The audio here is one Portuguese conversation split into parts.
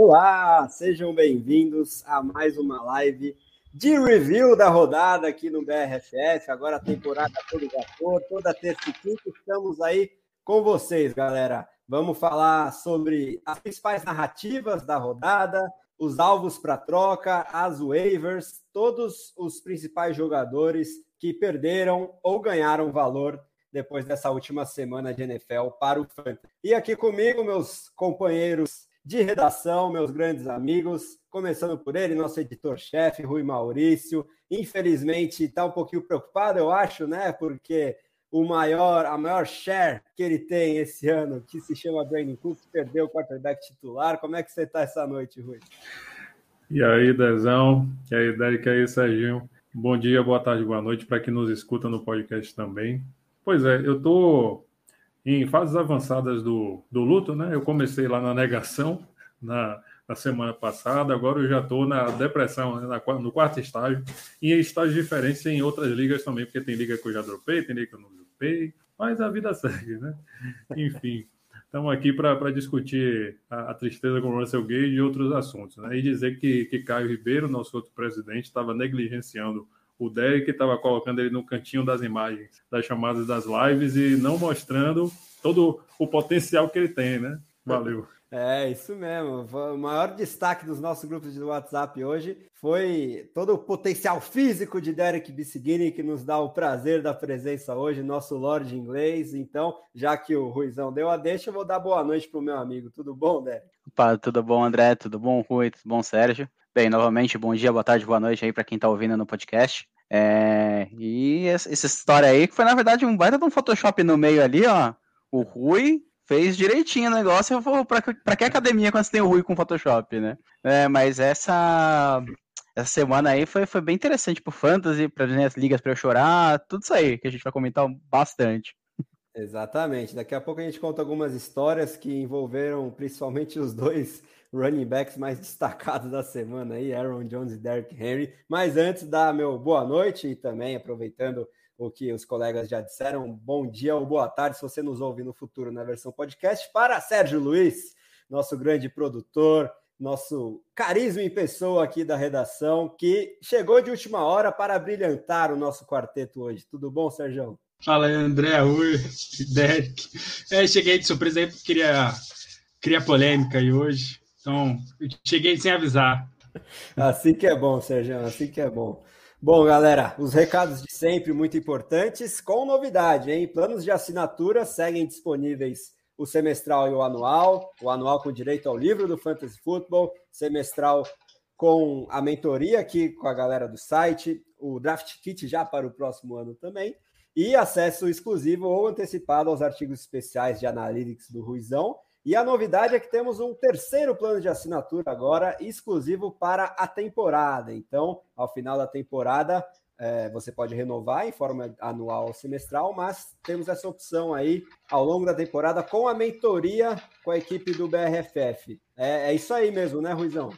Olá, sejam bem-vindos a mais uma live de review da rodada aqui no BRFF. Agora a temporada toda vapor, toda terça e quinta estamos aí com vocês, galera. Vamos falar sobre as principais narrativas da rodada, os alvos para troca, as waivers, todos os principais jogadores que perderam ou ganharam valor depois dessa última semana de NFL para o Fantasy. E aqui comigo, meus companheiros de redação, meus grandes amigos, começando por ele, nosso editor-chefe, Rui Maurício. Infelizmente, está um pouquinho preocupado, eu acho, né? Porque o maior, a maior share que ele tem esse ano, que se chama Brandon Cook, perdeu o quarterback titular. Como é que você está essa noite, Rui? E aí, Dezão? E aí, Derek? E aí, Serginho? Bom dia, boa tarde, boa noite para quem nos escuta no podcast também. Pois é, eu estou em fases avançadas do, do luto, né? Eu comecei lá na negação na, na semana passada, agora eu já estou na depressão, né? na, no quarto estágio, e em estágios diferentes em outras ligas também, porque tem liga que eu já dropei, tem liga que eu não dropei, mas a vida segue, né? Enfim, estamos aqui para discutir a, a, tristeza com o Russell Gage e outros assuntos, né? E dizer que, que Caio Ribeiro, nosso outro presidente, estava negligenciando o Derek estava colocando ele no cantinho das imagens, das chamadas das lives e não mostrando todo o potencial que ele tem, né? Valeu. É, isso mesmo. O maior destaque dos nossos grupos de WhatsApp hoje foi todo o potencial físico de Derek Bissigini, que nos dá o prazer da presença hoje, nosso Lorde inglês. Então, já que o Ruizão deu a deixa, eu vou dar boa noite para o meu amigo. Tudo bom, Derek? Opa, tudo bom, André? Tudo bom, Rui? Tudo bom, Sérgio? Bem, novamente, bom dia, boa tarde, boa noite aí para quem está ouvindo no podcast. É, e essa história aí, que foi na verdade um baita de um Photoshop no meio ali, ó. O Rui fez direitinho o negócio. Eu vou pra que academia quando você tem o Rui com Photoshop, né? É, mas essa, essa semana aí foi, foi bem interessante pro Fantasy, para as ligas para eu chorar, tudo isso aí que a gente vai comentar bastante. Exatamente. Daqui a pouco a gente conta algumas histórias que envolveram principalmente os dois running backs mais destacados da semana aí, Aaron Jones e Derrick Henry. Mas antes, dar meu boa noite e também aproveitando o que os colegas já disseram, bom dia ou boa tarde se você nos ouve no futuro na versão podcast, para Sérgio Luiz, nosso grande produtor, nosso carisma em pessoa aqui da redação, que chegou de última hora para brilhantar o nosso quarteto hoje. Tudo bom, Sérgio? Fala aí, André, Ui, Derek. É, cheguei de surpresa aí porque queria, queria polêmica aí hoje. Então, eu cheguei sem avisar. Assim que é bom, Sérgio, assim que é bom. Bom, galera, os recados de sempre muito importantes, com novidade, hein? Planos de assinatura seguem disponíveis o semestral e o anual, o anual com direito ao livro do Fantasy Football, semestral com a mentoria aqui com a galera do site, o Draft Kit já para o próximo ano também, e acesso exclusivo ou antecipado aos artigos especiais de Analytics do Ruizão e a novidade é que temos um terceiro plano de assinatura agora, exclusivo para a temporada. Então, ao final da temporada, é, você pode renovar em forma anual ou semestral, mas temos essa opção aí ao longo da temporada com a mentoria com a equipe do BRFF. É, é isso aí mesmo, né, Ruizão?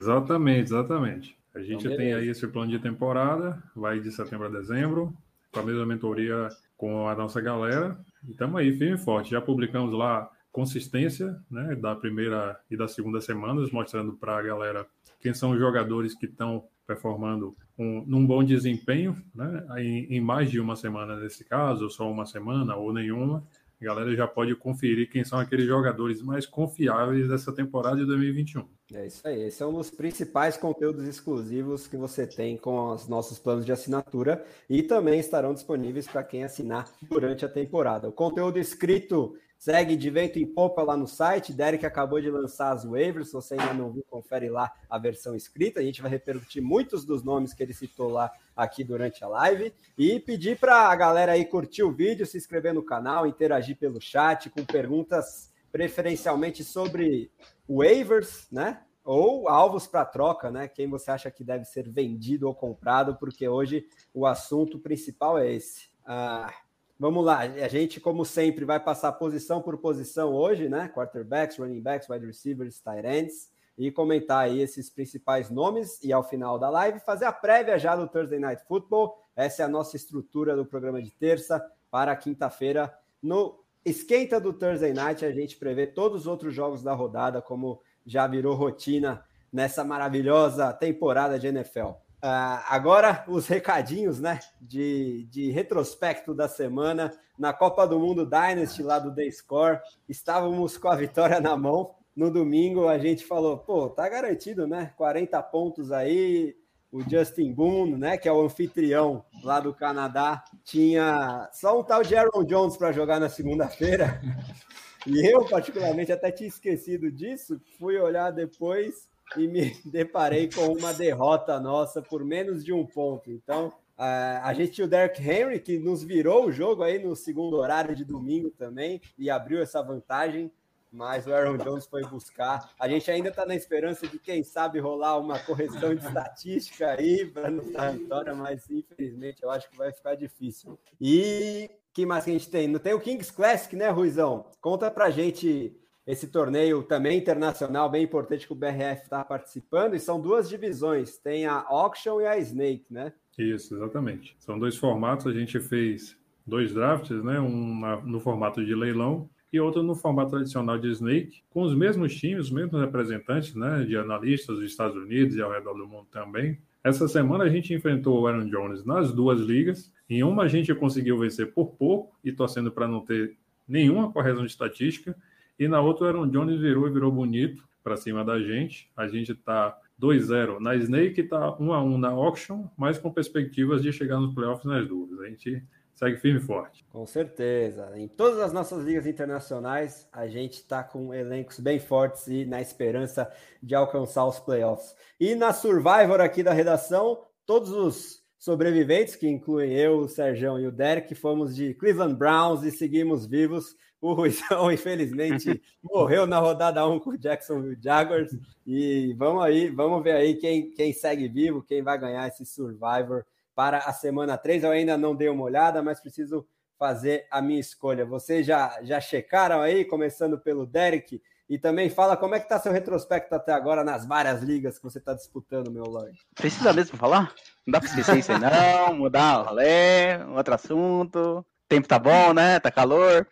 Exatamente, exatamente. A gente então, tem aí esse plano de temporada, vai de setembro a dezembro, com a mesma mentoria com a nossa galera. E estamos aí, firme e forte. Já publicamos lá consistência né, da primeira e da segunda semanas, mostrando para a galera quem são os jogadores que estão performando um, num bom desempenho, né, em, em, mais de uma semana nesse caso, ou só uma semana ou nenhuma. A galera já pode conferir quem são aqueles jogadores mais confiáveis dessa temporada de 2021. É isso aí. Esse é um dos principais conteúdos exclusivos que você tem com os nossos planos de assinatura e também estarão disponíveis para quem assinar durante a temporada. O conteúdo escrito Segue de vento em popa lá no site. Derek acabou de lançar as waivers. Se você ainda não viu, confere lá a versão escrita. A gente vai repercutir muitos dos nomes que ele citou lá aqui durante a live. E pedir para a galera aí curtir o vídeo, se inscrever no canal, interagir pelo chat com perguntas preferencialmente sobre waivers, né? Ou alvos para troca, né? Quem você acha que deve ser vendido ou comprado, porque hoje o assunto principal é esse. Ah, Vamos lá, a gente, como sempre, vai passar posição por posição hoje, né? Quarterbacks, running backs, wide receivers, tight ends, e comentar aí esses principais nomes e ao final da live fazer a prévia já do Thursday Night Football. Essa é a nossa estrutura do programa de terça para quinta-feira. No esquenta do Thursday Night, a gente prevê todos os outros jogos da rodada, como já virou rotina nessa maravilhosa temporada de NFL. Uh, agora, os recadinhos né, de, de retrospecto da semana. Na Copa do Mundo Dynasty, lá do The Score, estávamos com a vitória na mão. No domingo, a gente falou: pô, tá garantido, né? 40 pontos aí. O Justin Boone, né, que é o anfitrião lá do Canadá, tinha só um tal de Aaron Jones para jogar na segunda-feira. E eu, particularmente, até tinha esquecido disso. Fui olhar depois e me deparei com uma derrota nossa por menos de um ponto. Então, a gente tinha o Derrick Henry, que nos virou o jogo aí no segundo horário de domingo também e abriu essa vantagem, mas o Aaron Jones foi buscar. A gente ainda está na esperança de, quem sabe, rolar uma correção de estatística aí para não dar vitória, mas infelizmente eu acho que vai ficar difícil. E que mais que a gente tem? Não tem o Kings Classic, né, Ruizão? Conta pra gente esse torneio também internacional, bem importante que o BRF está participando, e são duas divisões, tem a Auction e a Snake, né? Isso, exatamente. São dois formatos, a gente fez dois drafts, né? Um no formato de leilão e outro no formato tradicional de Snake, com os mesmos times, os mesmos representantes, né? De analistas dos Estados Unidos e ao redor do mundo também. Essa semana a gente enfrentou o Aaron Jones nas duas ligas. Em uma a gente conseguiu vencer por pouco e torcendo para não ter nenhuma correção de estatística. E na outra, o Aaron Jones virou e virou bonito para cima da gente. A gente está 2-0 na Snake, está 1x1 na Auction, mas com perspectivas de chegar nos playoffs nas duas. A gente segue firme e forte. Com certeza. Em todas as nossas ligas internacionais, a gente está com elencos bem fortes e na esperança de alcançar os playoffs. E na Survivor aqui da redação, todos os sobreviventes, que incluem eu, o Sérgio e o Derek, fomos de Cleveland Browns e seguimos vivos o Ruizão, infelizmente, morreu na rodada 1 com o Jacksonville Jaguars. E vamos aí, vamos ver aí quem, quem segue vivo, quem vai ganhar esse Survivor para a semana 3. Eu ainda não dei uma olhada, mas preciso fazer a minha escolha. Vocês já, já checaram aí, começando pelo Derek? E também fala como é que está seu retrospecto até agora nas várias ligas que você está disputando, meu Lord. Precisa mesmo falar? Não dá para esquecer isso aí, não. Mudar o rolê, outro assunto. O tempo tá bom, né? Tá calor.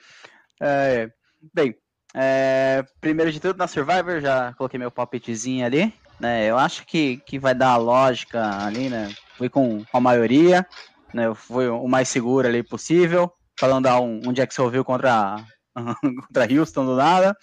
É, bem, é, primeiro de tudo, na Survivor, já coloquei meu palpitezinho ali. Né, eu acho que, que vai dar a lógica ali, né? Fui com a maioria, né? Foi o mais seguro ali possível. Falando dar um, um Jacksonville contra, contra Houston do nada,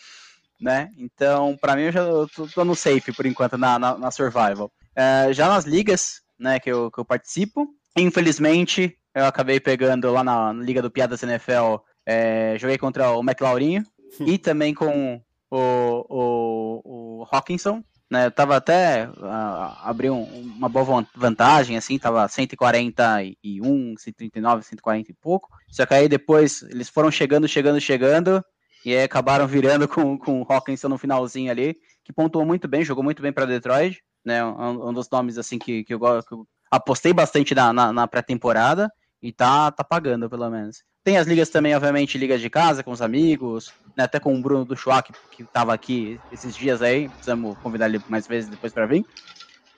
né? Então, para mim, eu já tô, tô, no safe por enquanto na, na, na Survival. É, já nas ligas, né, que eu, que eu participo, infelizmente, eu acabei pegando lá na Liga do Piadas NFL é, joguei contra o McLaurinho e também com o, o, o Hawkinson. Né, eu tava até uh, abri um, uma boa vantagem, assim, tava 141, 139, 140 e pouco. Só que aí depois eles foram chegando, chegando, chegando e aí acabaram virando com, com o Hawkinson no finalzinho ali, que pontuou muito bem, jogou muito bem para Detroit, né? Um, um, dos nomes assim que, que, eu, que eu apostei bastante na, na, na pré-temporada e tá, tá pagando pelo menos. Tem as ligas também, obviamente, ligas de casa, com os amigos, né, até com o Bruno do Schwab, que estava aqui esses dias aí, precisamos convidar ele mais vezes depois para vir.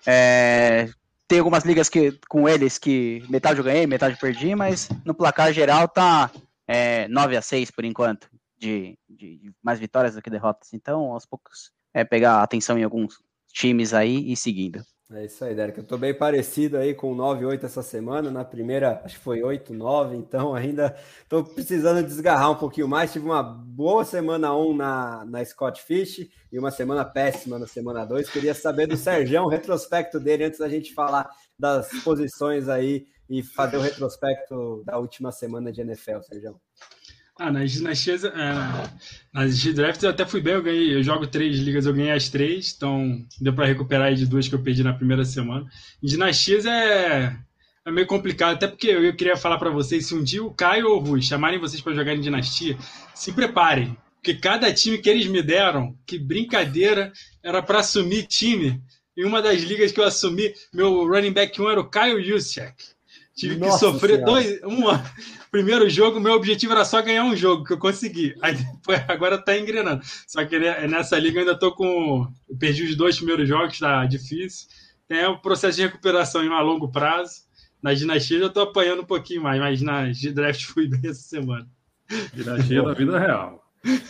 É, tem algumas ligas que, com eles que metade eu ganhei, metade eu perdi, mas no placar geral tá é, 9 a 6 por enquanto, de, de, de, mais vitórias do que derrotas. Então, aos poucos, é pegar atenção em alguns times aí e seguindo. É isso aí, Derek. Eu tô bem parecido aí com 9, 8 essa semana. Na primeira, acho que foi 8, 9, então ainda tô precisando desgarrar um pouquinho mais. Tive uma boa semana 1 na, na Scott Fish e uma semana péssima na semana 2. Queria saber do Sérgio, o retrospecto dele, antes da gente falar das posições aí e fazer o retrospecto da última semana de NFL, Sérgio. Ah, nas dinastias, é, nas drafts eu até fui bem, eu ganhei, eu jogo três ligas, eu ganhei as três, então deu para recuperar aí de duas que eu perdi na primeira semana. Em dinastias é, é meio complicado, até porque eu, eu queria falar para vocês, se um dia o Caio ou o Rui chamarem vocês para jogar em dinastia, se preparem, porque cada time que eles me deram, que brincadeira, era para assumir time. Em uma das ligas que eu assumi, meu running back 1 era o Caio Juszczyk. Tive Nossa que sofrer senhora. dois. Uma, primeiro jogo, meu objetivo era só ganhar um jogo, que eu consegui. Aí depois, agora tá engrenando. Só que nessa liga eu ainda tô com. Eu perdi os dois primeiros jogos, tá difícil. Tem o um processo de recuperação em a longo prazo. Na dinastia eu tô apanhando um pouquinho mais, mas na draft fui bem essa semana. Dinastia da vida real.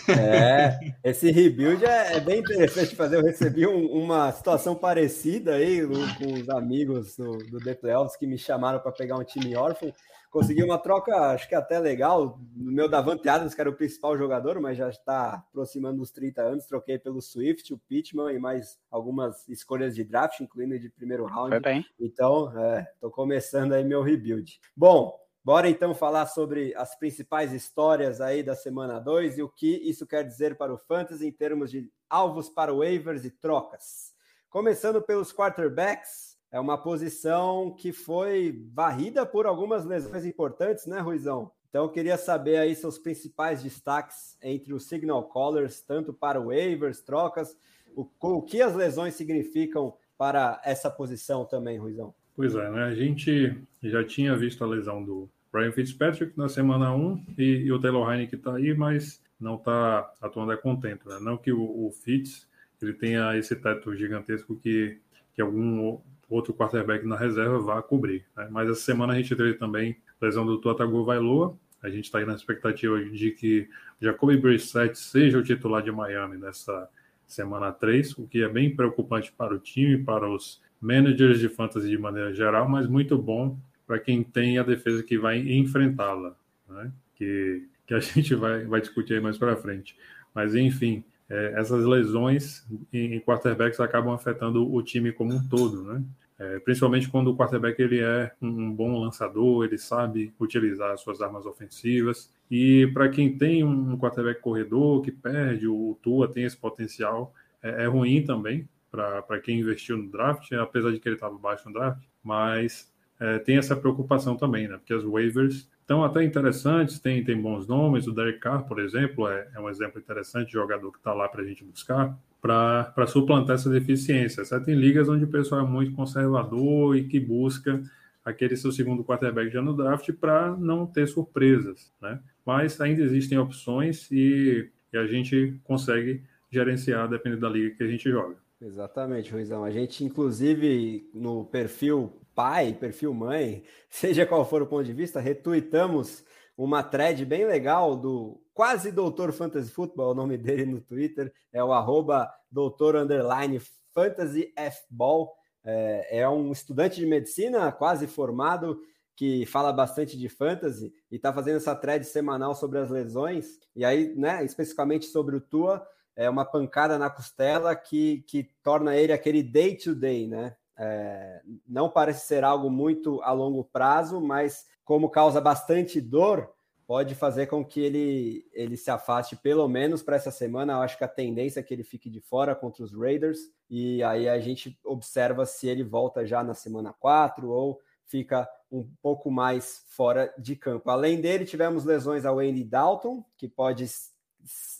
É, esse rebuild é, é, bem interessante fazer. Eu recebi um, uma situação parecida aí com os amigos do, do The Playoffs que me chamaram para pegar um time órfão. Consegui uma troca, acho que até legal. No meu Davante Adams, que era o principal jogador, mas já está aproximando dos 30 anos. Troquei pelo Swift, o Pittman e mais algumas escolhas de draft, incluindo de primeiro round. Foi bem. Então, estou é, começando aí meu rebuild. Bom, Bora então falar sobre as principais histórias aí da semana 2 e o que isso quer dizer para o Fantasy em termos de alvos para waivers e trocas. Começando pelos quarterbacks, é uma posição que foi varrida por algumas lesões importantes, né, Ruizão? Então eu queria saber aí seus principais destaques entre os signal callers, tanto para waivers, trocas, o, o que as lesões significam para essa posição também, Ruizão. Pois é, né? A gente já tinha visto a lesão do Brian Fitzpatrick na semana 1 e, e o Taylor Heine que está aí, mas não está atuando é contento. Né? Não que o, o Fitz ele tenha esse teto gigantesco que, que algum outro quarterback na reserva vá cobrir. Né? Mas essa semana a gente teve também lesão do Tua Tagovailoa. A gente está aí na expectativa de que Jacoby Brissett seja o titular de Miami nessa semana 3, o que é bem preocupante para o time, para os managers de fantasy de maneira geral, mas muito bom para quem tem a defesa que vai enfrentá-la, né? que, que a gente vai, vai discutir mais para frente. Mas, enfim, é, essas lesões em, em, quarterbacks acabam afetando o time como um todo, né? É, principalmente quando o quarterback ele é um, bom lançador, ele sabe utilizar as suas armas ofensivas. E para quem tem um quarterback corredor que perde, o Tua tem esse potencial, é, é ruim também para quem investiu no draft, apesar de que ele estava baixo no draft, mas é, tem essa preocupação também, né? Porque as waivers estão até interessantes, tem, tem bons nomes. O Derek Carr, por exemplo, é, é um exemplo interessante de jogador que está lá para a gente buscar para suplantar essa deficiência. Certo? Tem ligas onde o pessoal é muito conservador e que busca aquele seu segundo quarterback já no draft para não ter surpresas, né? Mas ainda existem opções e, e a gente consegue gerenciar dependendo da liga que a gente joga. Exatamente, Ruizão. A gente, inclusive, no perfil pai, perfil mãe, seja qual for o ponto de vista, retuitamos uma thread bem legal do quase doutor Fantasy Football, o nome dele no Twitter, é o arroba doutor underline fantasy F-ball. É, é um estudante de medicina quase formado que fala bastante de fantasy e está fazendo essa thread semanal sobre as lesões, e aí, né, especificamente sobre o Tua, é uma pancada na costela que, que torna ele aquele day-to-day, -day, né? É, não parece ser algo muito a longo prazo, mas como causa bastante dor, pode fazer com que ele, ele se afaste pelo menos para essa semana. Eu acho que a tendência é que ele fique de fora contra os Raiders, e aí a gente observa se ele volta já na semana 4 ou fica um pouco mais fora de campo. Além dele, tivemos lesões ao Andy Dalton, que pode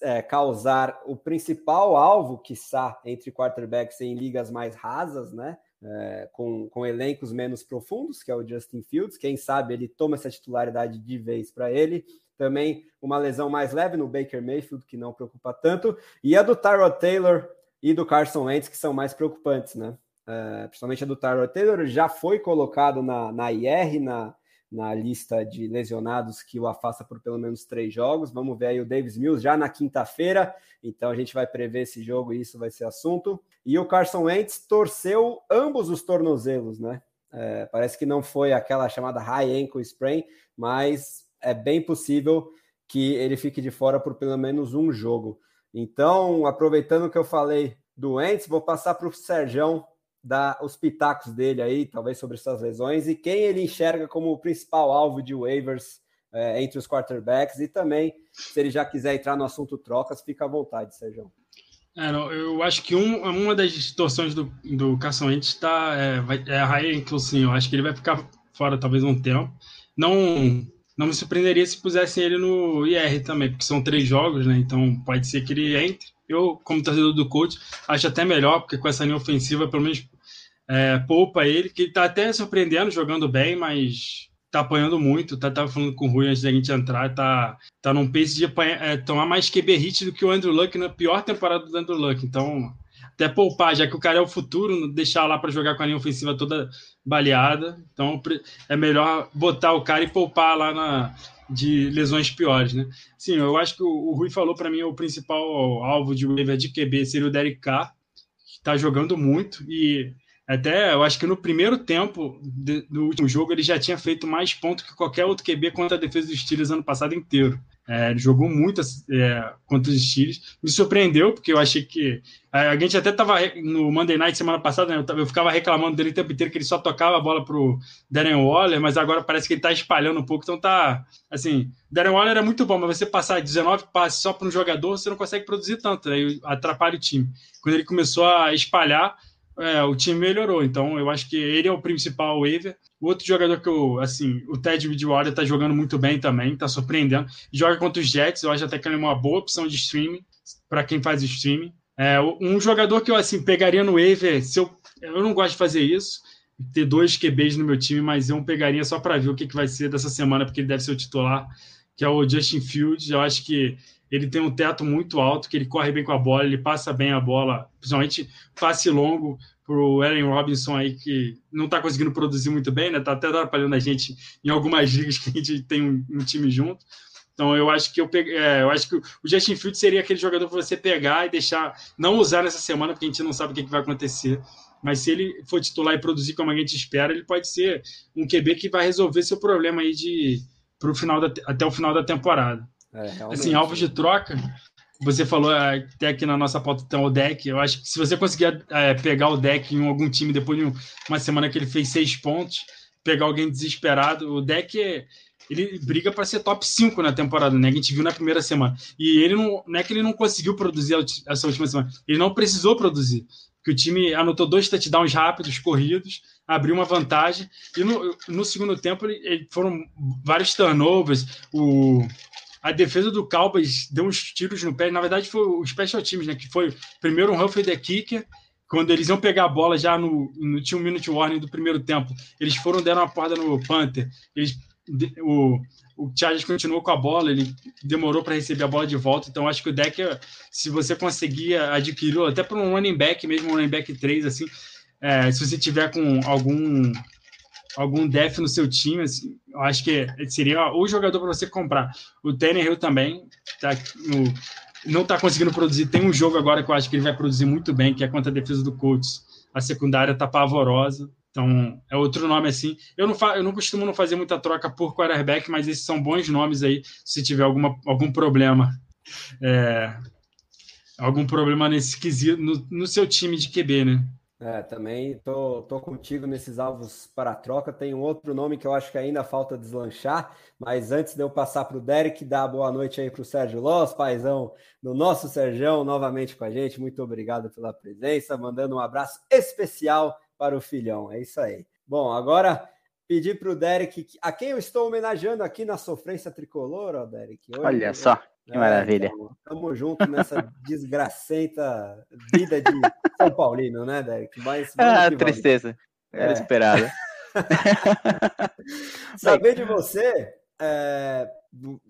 é, causar o principal alvo, que está entre quarterbacks em ligas mais rasas, né? É, com, com elencos menos profundos, que é o Justin Fields. Quem sabe ele toma essa titularidade de vez para ele. Também uma lesão mais leve no Baker Mayfield, que não preocupa tanto. E a do Tyrod Taylor e do Carson Wentz, que são mais preocupantes, né? É, principalmente a do Tyrod Taylor, já foi colocado na, na IR, na, na lista de lesionados que o afasta por pelo menos três jogos. Vamos ver aí o Davis Mills já na quinta-feira, então a gente vai prever esse jogo e isso vai ser assunto. E o Carson Wentz torceu ambos os tornozelos, né? É, parece que não foi aquela chamada high ankle sprain, mas é bem possível que ele fique de fora por pelo menos um jogo. Então, aproveitando que eu falei do Wentz, vou passar para o Serjão dar os pitacos dele aí, talvez sobre essas lesões, e quem ele enxerga como o principal alvo de waivers é, entre os quarterbacks, e também, se ele já quiser entrar no assunto trocas, fica à vontade, Sérgio. É, não, eu acho que um, uma das distorções do, do Wentz tá, é, vai, é a Ryan Inclusion. Eu acho que ele vai ficar fora talvez um tempo. Não, não me surpreenderia se pusessem ele no IR também, porque são três jogos, né? Então pode ser que ele entre. Eu, como torcedor do coach, acho até melhor, porque com essa linha ofensiva, pelo menos é, poupa ele, que está até surpreendendo, jogando bem, mas tá apanhando muito. Tá, tava falando com o Rui antes da gente entrar, tá, tá num pace de apanhar, é, tomar mais QB hit do que o Andrew Luck na pior temporada do Andrew Luck. Então, até poupar, já que o cara é o futuro, deixar lá para jogar com a linha ofensiva toda baleada. Então, é melhor botar o cara e poupar lá na, de lesões piores, né? Sim, eu acho que o, o Rui falou para mim o principal alvo de waiver de QB seria o Derek Carr, que está jogando muito e até eu acho que no primeiro tempo de, do último jogo ele já tinha feito mais pontos que qualquer outro QB contra a defesa dos Steelers ano passado inteiro. É, ele jogou muito é, contra os Steelers. Me surpreendeu, porque eu achei que. A, gente até estava no Monday Night semana passada, né, eu, eu, ficava reclamando dele o tempo inteiro que ele só tocava a bola pro Darren Waller, mas agora parece que ele está espalhando um pouco. Então tá. Assim, Darren Waller é muito bom, mas você passar 19 passes só para um jogador, você não consegue produzir tanto, aí atrapalha o time. Quando ele começou a espalhar, é, o time melhorou. Então, eu acho que ele é o principal waiver. O outro jogador que eu, assim, o Ted Bridgewater tá jogando muito bem também, tá surpreendendo. Joga contra os Jets, eu acho até que ele é uma boa opção de streaming para quem faz streaming. É, um jogador que eu, assim, pegaria no waiver, se eu, eu não gosto de fazer isso, ter dois QBs no meu time, mas eu pegaria só para ver o que, que vai ser dessa semana, porque ele deve ser o titular, que é o Justin Fields. Eu acho que ele tem um teto muito alto, que ele corre bem com a bola, ele passa bem a bola, principalmente passe longo para o Allen Robinson aí, que não está conseguindo produzir muito bem, né? Está até atrapalhando a gente em algumas ligas que a gente tem um, um time junto. Então eu acho que eu, peguei, é, eu acho que o Justin Fields seria aquele jogador para você pegar e deixar, não usar nessa semana, porque a gente não sabe o que, que vai acontecer. Mas se ele for titular e produzir como a gente espera, ele pode ser um QB que vai resolver seu problema aí de pro final da, até o final da temporada. É, assim, alvos de troca, você falou é, até aqui na nossa pauta tem o deck. Eu acho que se você conseguir é, pegar o deck em algum time depois de uma semana que ele fez seis pontos, pegar alguém desesperado, o deck ele briga para ser top 5 na temporada, né? A gente viu na primeira semana. E ele não, não é que ele não conseguiu produzir essa última semana, ele não precisou produzir. Que o time anotou dois touchdowns rápidos, corridos, abriu uma vantagem. E no, no segundo tempo ele, ele foram vários turnovers. O, a defesa do Cowboys deu uns tiros no pé. Na verdade, foi o Special Teams, né? Que foi primeiro um Humphrey the Kicker, quando eles iam pegar a bola já no, no um minute warning do primeiro tempo, eles foram deram uma porrada no Panther. Eles, o, o Chargers continuou com a bola, ele demorou para receber a bola de volta. Então, acho que o deck, se você conseguir adquirir, até para um running back, mesmo um running back 3, assim, é, se você tiver com algum algum def no seu time, assim, eu acho que seria o jogador para você comprar. O Tannehill também tá no, não está conseguindo produzir. Tem um jogo agora que eu acho que ele vai produzir muito bem, que é contra a defesa do Colts. A secundária está pavorosa. Então, é outro nome assim. Eu não, fa eu não costumo não fazer muita troca por quarterback, mas esses são bons nomes aí, se tiver alguma, algum problema. É, algum problema nesse quesito, no, no seu time de QB, né? É, também tô, tô contigo nesses alvos para troca. Tem um outro nome que eu acho que ainda falta deslanchar, mas antes de eu passar para o Derek, dar boa noite aí para o Sérgio Loss, paizão do nosso Serjão, novamente com a gente. Muito obrigado pela presença, mandando um abraço especial para o filhão. É isso aí. Bom, agora pedir para o Derek, a quem eu estou homenageando aqui na sofrência tricolor, ó, Derek. Hoje, Olha só. Que é, maravilha. Então, tamo junto nessa desgracenta vida de São Paulino, né, Derek? Mas, ah, tristeza. Era é. esperada. Saber de você, é,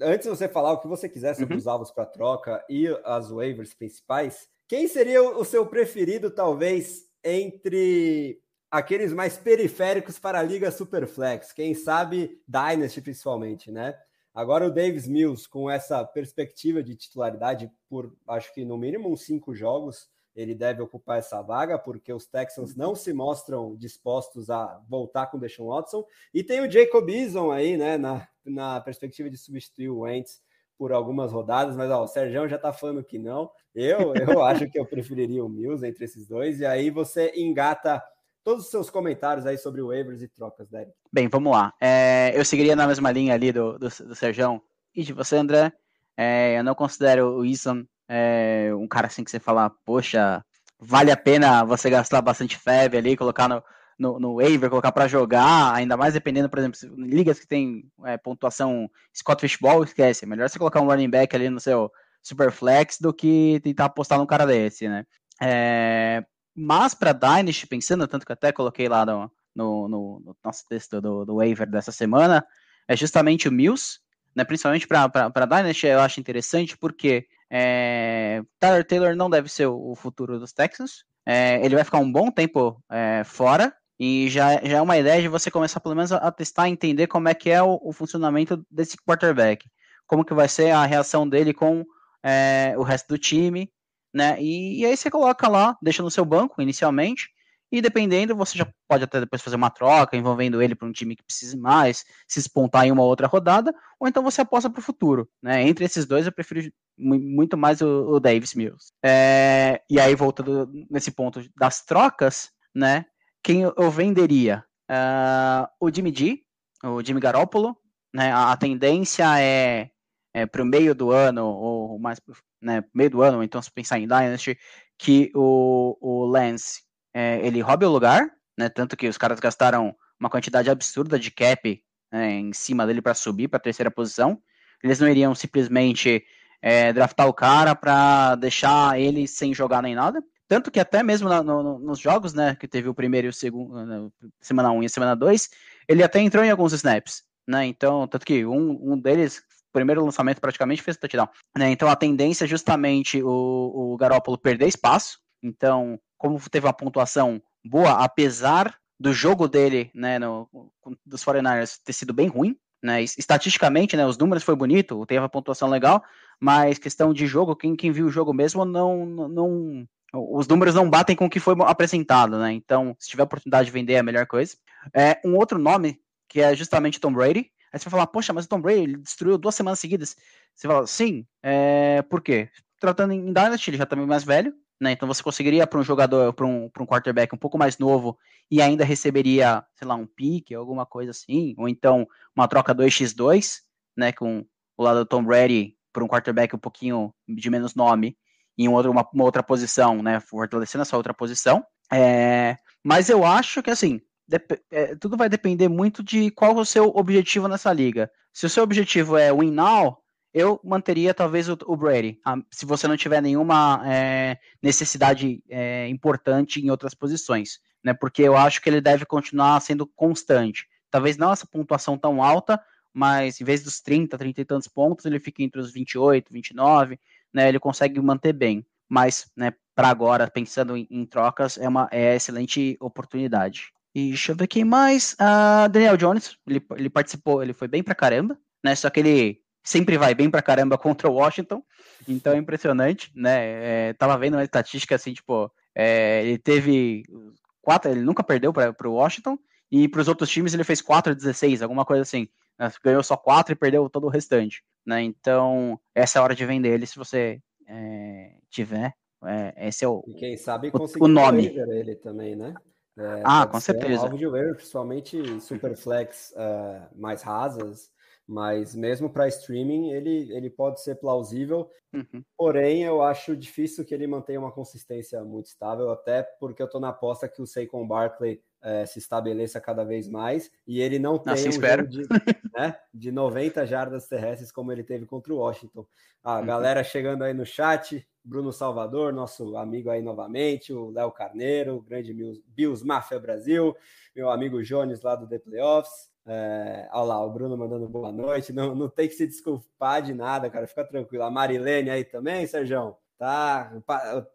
antes de você falar o que você quiser sobre uhum. os alvos para troca e as waivers principais, quem seria o seu preferido, talvez, entre aqueles mais periféricos para a Liga Superflex? Quem sabe Dynasty, principalmente, né? Agora o Davis Mills, com essa perspectiva de titularidade por acho que no mínimo uns cinco jogos, ele deve ocupar essa vaga, porque os Texans não se mostram dispostos a voltar com o Deshaun Watson. E tem o Jacob Eason aí, né, na, na perspectiva de substituir o Wentz por algumas rodadas, mas ó, o Sérgio já tá falando que não. Eu, eu acho que eu preferiria o Mills entre esses dois, e aí você engata todos os seus comentários aí sobre waivers e trocas, Derek. Bem, vamos lá. É, eu seguiria na mesma linha ali do, do, do Serjão e de você, André. É, eu não considero o Eason é, um cara assim que você fala, poxa, vale a pena você gastar bastante febre ali, colocar no, no, no waiver, colocar para jogar, ainda mais dependendo, por exemplo, ligas que tem é, pontuação Scott Fishball, esquece. É melhor você colocar um running back ali no seu super flex do que tentar apostar num cara desse, né? É, mas para Dynasty, pensando, tanto que até coloquei lá no, no, no, no nosso texto do, do waiver dessa semana, é justamente o Mills, né, principalmente para Dynasty, eu acho interessante porque é, Tyler Taylor não deve ser o, futuro dos Texans, é, ele vai ficar um bom tempo é, fora, E já, já é uma ideia de você começar pelo menos a, testar, entender como é que é o, o, funcionamento desse quarterback, como que vai ser a reação dele com é, o resto do time, né? E, e, aí você coloca lá, deixa no seu banco inicialmente, e dependendo, você já pode até depois fazer uma troca, envolvendo ele para um time que precise mais, se espontar em uma outra rodada, ou então você aposta para o futuro. Né? Entre esses dois, eu prefiro muito mais o, o Davis Mills. É, e aí, voltando nesse ponto das trocas, né? Quem eu venderia? Uh, o Jimmy G, o Jimmy Garoppolo. Né? A, a tendência é, é para o meio do ano, ou mais né, meio do ano, então se pensar em Dynasty, que o, o Lance é, ele roube o lugar, né? Tanto que os caras gastaram uma quantidade absurda de cap né, em cima dele para subir para a terceira posição. Eles não iriam simplesmente é, draftar o cara para deixar ele sem jogar nem nada. Tanto que até mesmo na, no, nos jogos, né, que teve o primeiro e o segundo, né, semana 1 e semana 2, ele até entrou em alguns snaps, né? Então, tanto que um, um deles, primeiro lançamento praticamente fez touchdown, né? Então a tendência é justamente o, o Garópolo perder espaço. Então, como teve uma pontuação boa, apesar do jogo dele, né, no, dos 49ers ter sido bem ruim, né, estatisticamente, né, os números foi bonito, teve uma pontuação legal, mas questão de jogo, quem, quem viu o jogo mesmo não, não, os números não batem com o que foi apresentado, né, então, se tiver oportunidade de vender é a melhor coisa. É, um outro nome, que é justamente Tom Brady, aí você vai falar, poxa, mas o Tom Brady destruiu duas semanas seguidas, você fala, sim, é, por quê? Tratando em Dynasty, ele já tá mais velho, né? Então você conseguiria para um jogador, para um, um quarterback um pouco mais novo e ainda receberia, sei lá, um pique, alguma coisa assim, ou então uma troca 2x2, né, com o lado do Tom Brady para um quarterback um pouquinho de menos nome em um outro, uma, uma outra posição, né, fortalecendo essa outra posição. É, mas eu acho que assim, é, tudo vai depender muito de qual o seu objetivo nessa liga. Se o seu objetivo é win now, eu manteria talvez o, o Brady, a, se você não tiver nenhuma é, necessidade é, importante em outras posições, né? Porque eu acho que ele deve continuar sendo constante. Talvez não essa pontuação tão alta, mas em vez dos 30, 30 e tantos pontos, ele fica entre os 28, 29, né? Ele consegue manter bem. Mas, né, para agora, pensando em, em, trocas, é uma é excelente oportunidade. E deixa eu ver quem mais. Uh, Daniel Jones, ele, ele participou, ele foi bem pra caramba, né? Só que ele sempre vai bem pra caramba contra o Washington, então é impressionante, né? É, tava vendo uma estatística assim, tipo, é, ele teve quatro, ele nunca perdeu para o Washington, e para os outros times ele fez 4 16, alguma coisa assim. Né? Ganhou só 4 e perdeu todo o restante. Né? Então, essa é a hora de vender ele se você é, tiver. É, esse é o, e quem sabe o, o nome. ele também, né? É, ah, com certeza. Um alvo de waiver, principalmente superflex uh, mais rasas, mas mesmo para streaming, ele, ele pode ser plausível. Uhum. Porém, eu acho difícil que ele mantenha uma consistência muito estável, até porque eu estou na aposta que o Saquon Barkley é, se estabeleça cada vez mais e ele não tem assim um jogo de, né, de 90 jardas terrestres como ele teve contra o Washington. A uhum. galera chegando aí no chat, Bruno Salvador, nosso amigo aí novamente, o Léo Carneiro, o grande Bills Mafia Brasil, meu amigo Jones lá do The Playoffs. É, olha lá, o Bruno mandando boa noite. Não, não tem que se desculpar de nada, cara. Fica tranquilo. A Marilene aí também, Sérgio. Tá?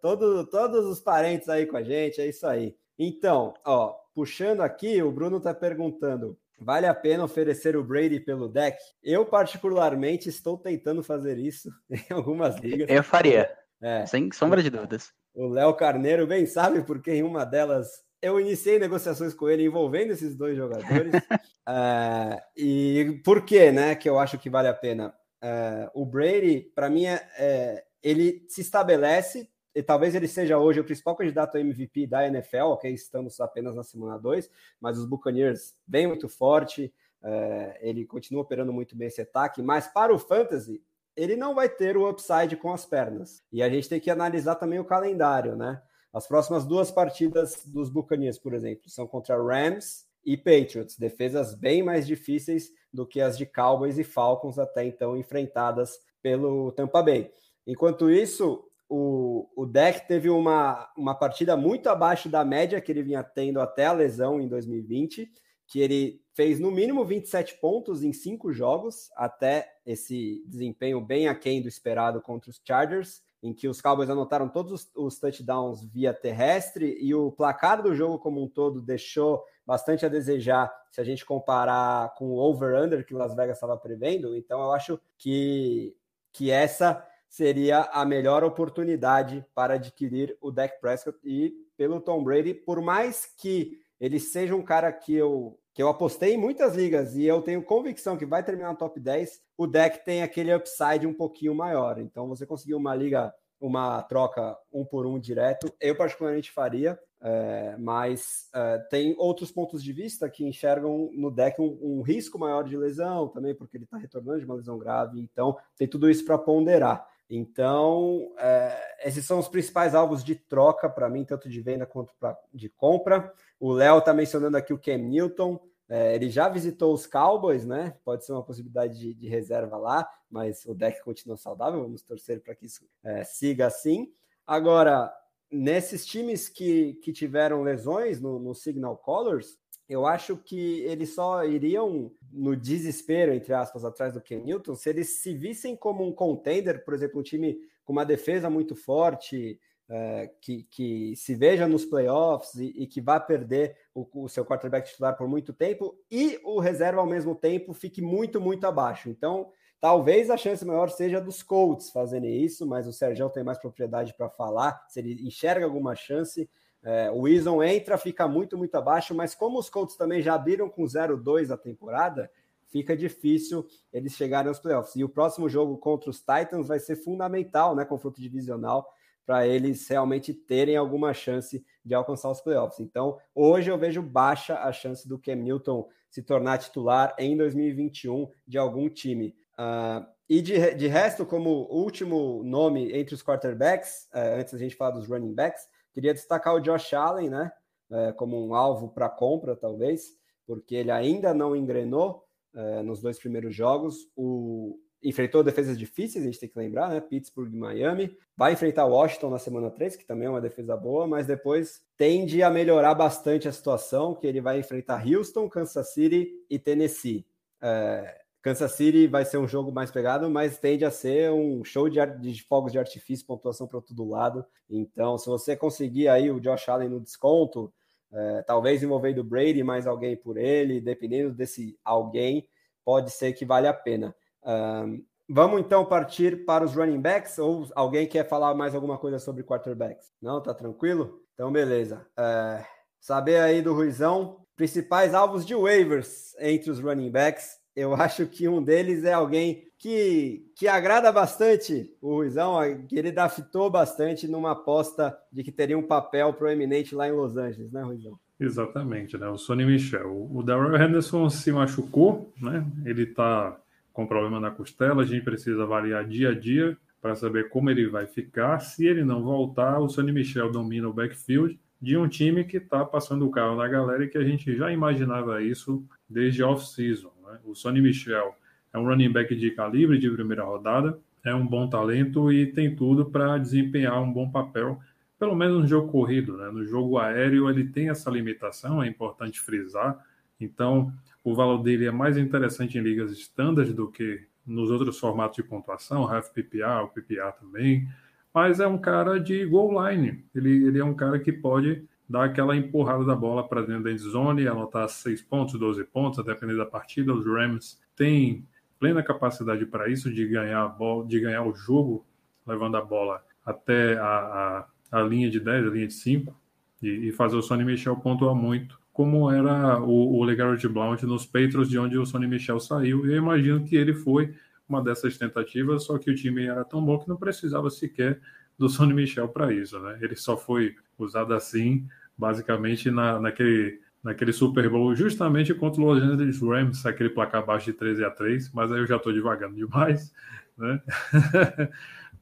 Todo, todos os parentes aí com a gente, é isso aí. Então, ó, puxando aqui, o Bruno tá perguntando: vale a pena oferecer o Brady pelo deck? Eu, particularmente, estou tentando fazer isso em algumas ligas. Eu faria. É. Sem sombra de dúvidas. O Léo Carneiro bem sabe porque em uma delas eu iniciei negociações com ele envolvendo esses dois jogadores. uh, e por que, né, que eu acho que vale a pena? Uh, o Brady, para mim, é, é, ele se estabelece, e talvez ele seja hoje o principal candidato a MVP da NFL, ok? Estamos apenas na semana 2, mas os Buccaneers vêm muito forte, uh, ele continua operando muito bem esse ataque, mas para o Fantasy, ele não vai ter o upside com as pernas. E a gente tem que analisar também o calendário, né? As próximas duas partidas dos Buccaneers, por exemplo, são contra Rams e Patriots, defesas bem mais difíceis do que as de Cowboys e Falcons até então enfrentadas pelo Tampa Bay. Enquanto isso, o, o deck teve uma, uma partida muito abaixo da média que ele vinha tendo até a lesão em 2020, que ele fez no mínimo 27 pontos em cinco jogos, até esse desempenho bem aquém do esperado contra os Chargers em que os Cowboys anotaram todos os, os touchdowns via terrestre e o placar do jogo como um todo deixou bastante a desejar se a gente comparar com o over-under que Las Vegas estava prevendo. Então, eu acho que, que essa seria a melhor oportunidade para adquirir o Dak Prescott e pelo Tom Brady, por mais que ele seja um cara que eu que eu apostei em muitas ligas e eu tenho convicção que vai terminar no top 10, o deck tem aquele upside um pouquinho maior. Então, você conseguiu uma liga, uma troca um por um direto, eu particularmente faria, é, mas é, tem outros pontos de vista que enxergam no deck um, um risco maior de lesão também, porque ele está retornando de uma lesão grave, então tem tudo isso para ponderar. Então, é, esses são os principais alvos de troca para mim, tanto de venda quanto pra, de compra. O Léo está mencionando aqui o Cam Newton. É, ele já visitou os Cowboys, né? Pode ser uma possibilidade de, de reserva lá, mas o deck continua saudável. Vamos torcer para que isso é, siga assim. Agora, nesses times que, que tiveram lesões no, no Signal Colors, eu acho que eles só iriam no desespero, entre aspas, atrás do Ken Newton, se eles se vissem como um contender, por exemplo, um time com uma defesa muito forte, é, que, que se veja nos playoffs e, e que vá perder o, o, seu quarterback titular por muito tempo, e o reserva ao mesmo tempo fique muito, muito abaixo. Então, talvez a chance maior seja dos Colts fazerem isso, mas o Sérgio tem mais propriedade para falar, se ele enxerga alguma chance. É, o Wilson entra, fica muito, muito abaixo, mas como os Colts também já abriram com 0-2 a temporada, fica difícil eles chegarem aos playoffs. E o próximo jogo contra os Titans vai ser fundamental, né? Confronto divisional, para eles realmente terem alguma chance de alcançar os playoffs. Então, hoje eu vejo baixa a chance do Cam Newton se tornar titular em 2021 de algum time. Uh, e de, de resto, como último nome entre os quarterbacks, uh, antes da gente falar dos running backs, Queria destacar o Josh Allen, né? É, como um alvo para compra, talvez, porque ele ainda não engrenou é, nos dois primeiros jogos. O, enfrentou defesas difíceis, a gente tem que lembrar, né? Pittsburgh e Miami. Vai enfrentar Washington na semana 3, que também é uma defesa boa, mas depois tende a melhorar bastante a situação, que ele vai enfrentar Houston, Kansas City e Tennessee. É, Kansas City vai ser um jogo mais pegado, mas tende a ser um show de, de fogos de artifício, pontuação para todo lado. Então, se você conseguir aí o Josh Allen no desconto, é, talvez envolvendo o Brady mais alguém por ele, dependendo desse alguém, pode ser que vale a pena. Um, vamos então partir para os running backs, ou alguém quer falar mais alguma coisa sobre quarterbacks? Não, tá tranquilo? Então, beleza. É, saber aí do Ruizão, principais alvos de waivers entre os running backs eu acho que um deles é alguém que, que agrada bastante o Ruizão, que ele draftou bastante numa aposta de que teria um papel proeminente lá em Los Angeles, né, Ruizão? Exatamente, né? O Sonny Michel. O Darrell Henderson se machucou, né? Ele tá com problema na costela, a gente precisa avaliar dia a dia para saber como ele vai ficar. Se ele não voltar, o Sonny Michel domina o backfield de um time que está passando o carro na galera e que a gente já imaginava isso desde off-season. Né? O Sonny Michel é um running back de calibre de primeira rodada, é um bom talento e tem tudo para desempenhar um bom papel, pelo menos no jogo corrido. Né? No jogo aéreo, ele tem essa limitação, é importante frisar. Então, o valor dele é mais interessante em ligas standard do que nos outros formatos de pontuação, half PPA, o PPA também. Mas é um cara de goal line. Ele, ele é um cara que pode dar aquela empurrada da bola para dentro da endzone, anotar 6 pontos, 12 pontos, dependendo da partida. Os Rams têm plena capacidade para isso, de ganhar a bola, de ganhar o jogo, levando a bola até a, a, a linha de 10, a linha de 5, e, e, fazer o Sonny Michel pontuar muito, como era o, o LeGarrette Blount nos Patriots, de onde o Sonny Michel saiu. E eu imagino que ele foi uma dessas tentativas, só que o time era tão bom que não precisava sequer do Sonny Michel para isso, né? Ele só foi usado assim basicamente na, naquele, naquele Super Bowl, justamente contra o Los Angeles Rams, aquele placar abaixo de 13 a 3, mas aí eu já estou devagando demais, né?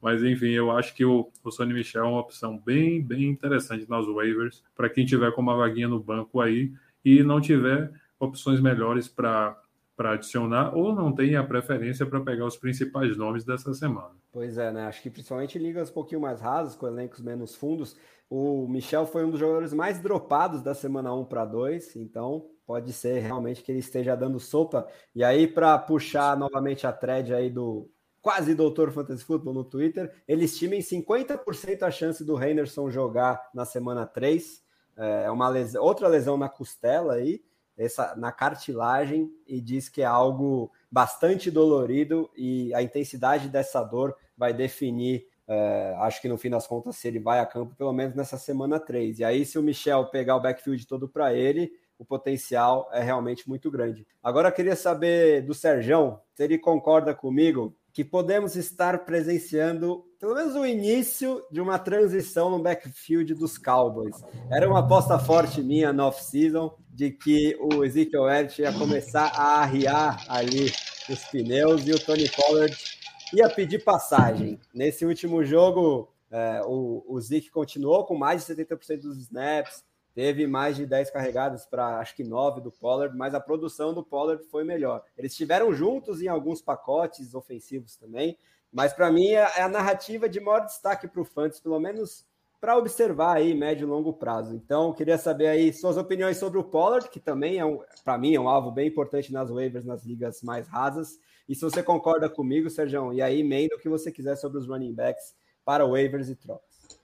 mas enfim, eu acho que o, o Sonny Michel é uma opção bem, bem interessante nas waivers, para quem tiver com uma vaguinha no banco aí e não tiver opções melhores para para adicionar ou não tem a preferência para pegar os principais nomes dessa semana. Pois é, né? Acho que principalmente ligas um pouquinho mais rasas, com elencos menos fundos, o Michel foi um dos jogadores mais dropados da semana 1 para 2, então pode ser realmente que ele esteja dando sopa. E aí, para puxar novamente a thread aí do, quase doutor Fantasy Football no Twitter, ele estima em 50% a chance do Henderson jogar na semana 3. É uma lesão, outra lesão na costela aí, essa, na cartilagem, e diz que é algo bastante dolorido e a intensidade dessa dor vai definir, é, acho que no fim das contas, se ele vai a campo pelo menos nessa semana 3. E aí, se o Michel pegar o backfield todo para ele, o potencial é realmente muito grande. Agora eu queria saber do Serjão, se ele concorda comigo que podemos estar presenciando pelo menos o início de uma transição no backfield dos Cowboys. Era uma aposta forte minha no off-season de que o Ezekiel Elliott ia começar a arriar ali os pneus e o Tony Pollard ia pedir passagem. Nesse último jogo, é, o, o Zeke continuou com mais de 70% dos snaps, teve mais de 10 carregadas para acho que 9 do Pollard, mas a produção do Pollard foi melhor. Eles estiveram juntos em alguns pacotes ofensivos também, mas para mim é, é a narrativa de maior destaque para o Fantasy, pelo menos para observar aí médio e longo prazo. Então, queria saber aí suas opiniões sobre o Pollard, que também é um, para mim é um alvo bem importante nas waivers, nas ligas mais rasas. E se você concorda comigo, Sérgio, e aí emenda o que você quiser sobre os running backs para waivers e trocas.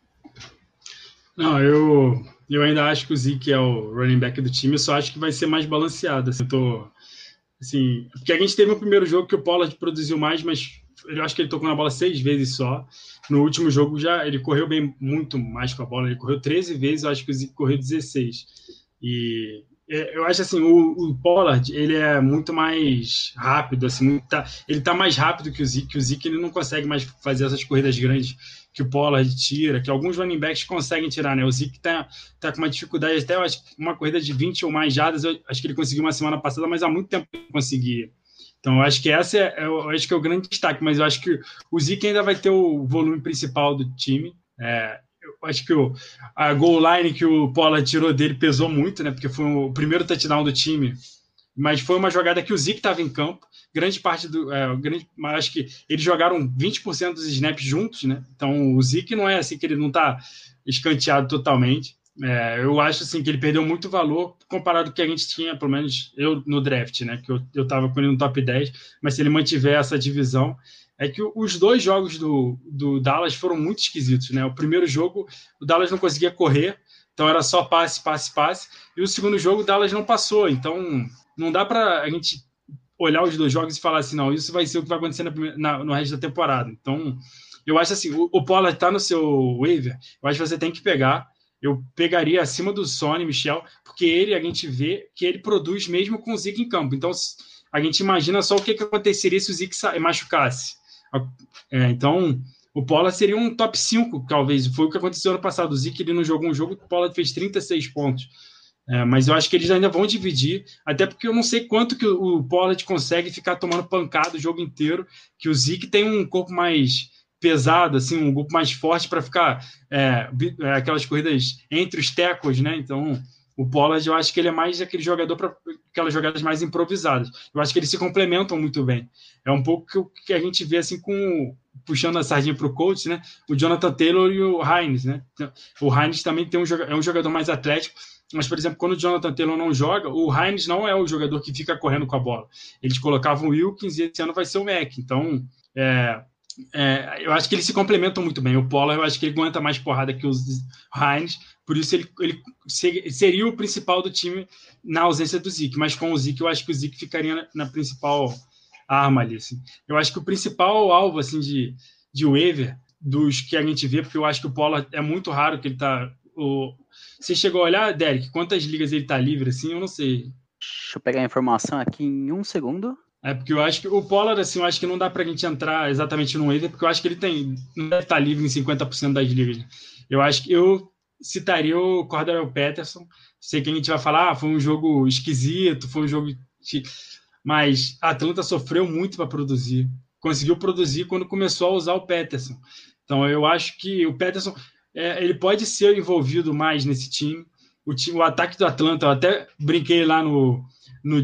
Não, eu, eu ainda acho que o Zeke é o running back do time, eu só acho que vai ser mais balanceado. Assim, eu tô, assim, porque a gente teve o primeiro jogo que o Pollard produziu mais, mas eu acho que ele tocou na bola seis vezes só. No último jogo já ele correu bem muito mais com a bola, ele correu 13 vezes, eu acho que o Zeke correu 16. E eu acho assim, o, o, Pollard, ele é muito mais rápido, assim, muito, tá, ele tá mais rápido que o Zeke, o Zeke ele não consegue mais fazer essas corridas grandes que o Pollard tira, que alguns running backs conseguem tirar, né? O Zeke tá, tá com uma dificuldade, até eu acho uma corrida de 20 ou mais jardas, eu acho que ele conseguiu uma semana passada, mas há muito tempo ele conseguia. Então, eu acho que essa é, eu acho que é o grande destaque, mas eu acho que o Zeke ainda vai ter o volume principal do time. É, acho que o, a goal line que o Pollard tirou dele pesou muito, né? Porque foi o primeiro touchdown do time. Mas foi uma jogada que o Zeke estava em campo. Grande parte do. É, grande, acho que eles jogaram 20% dos snaps juntos, né? Então o Zeke não é assim que ele não está escanteado totalmente. É, eu acho assim que ele perdeu muito valor comparado com o que a gente tinha, pelo menos eu no draft, né? Que eu, eu tava com ele no top 10, mas se ele mantiver essa divisão, é que os dois jogos do, do Dallas foram muito esquisitos, né? O primeiro jogo, o Dallas não conseguia correr, então era só passe, passe, passe. E o segundo jogo, o Dallas não passou. Então não dá para a gente olhar os dois jogos e falar assim, não, isso vai ser o que vai acontecer na, na, no resto da temporada. Então eu acho assim, o, o Pollard está no seu waiver, eu acho que você tem que pegar. Eu pegaria acima do Sony, Michel, porque ele, a gente vê que ele produz mesmo com o Zeke em campo. Então, a gente imagina só o que, que aconteceria se o Zeke machucasse. É, então, o Pollard seria um top 5, talvez. Foi o que aconteceu ano passado. O Zeke ele não jogou um jogo, o Pollard fez 36 pontos. É, mas eu acho que eles ainda vão dividir, até porque eu não sei quanto que o Pollard consegue ficar tomando pancada o jogo inteiro, que o Zeke tem um corpo mais pesado, assim, um grupo mais forte para ficar é, é, aquelas corridas entre os tecos, né? Então, o Pollard, eu acho que ele é mais aquele jogador para aquelas jogadas mais improvisadas. Eu acho que eles se complementam muito bem. É um pouco o que a gente vê assim com puxando a sardinha para o coach, né? O Jonathan Taylor e o Hines, né? O Hines também tem um, é um jogador mais atlético, mas, por exemplo, quando o Jonathan Taylor não joga, o Hines não é o jogador que fica correndo com a bola. Eles colocavam o Wilkins e esse ano vai ser o Mac. Então, é, é, eu acho que eles se complementam muito bem. O Pollard, eu acho que ele aguenta mais porrada que os Hines, por isso ele, ele seria o principal do time na ausência do Zeke. Mas com o Zeke, eu acho que o Zeke ficaria na, na principal arma ali. Assim. Eu acho que o principal alvo assim, de, de waiver dos que a gente vê, porque eu acho que o Pollard é muito raro que ele tá. O... Você chegou a olhar, Derek, quantas ligas ele tá livre assim? Eu não sei. Deixa eu pegar a informação aqui em um segundo. É porque eu acho que o Pollard, assim, eu acho que não dá pra gente entrar exatamente no waiver, porque eu acho que ele tem. Não deve estar livre em 50% das ligas. Eu acho que eu citaria o Cordero Peterson. Sei que a gente vai falar, ah, foi um jogo esquisito, foi um jogo. Mas a Atlanta sofreu muito para produzir. Conseguiu produzir quando começou a usar o Peterson. Então eu acho que o Peterson é, ele pode ser envolvido mais nesse time. O, time, o ataque do Atlanta, eu até brinquei lá no, no,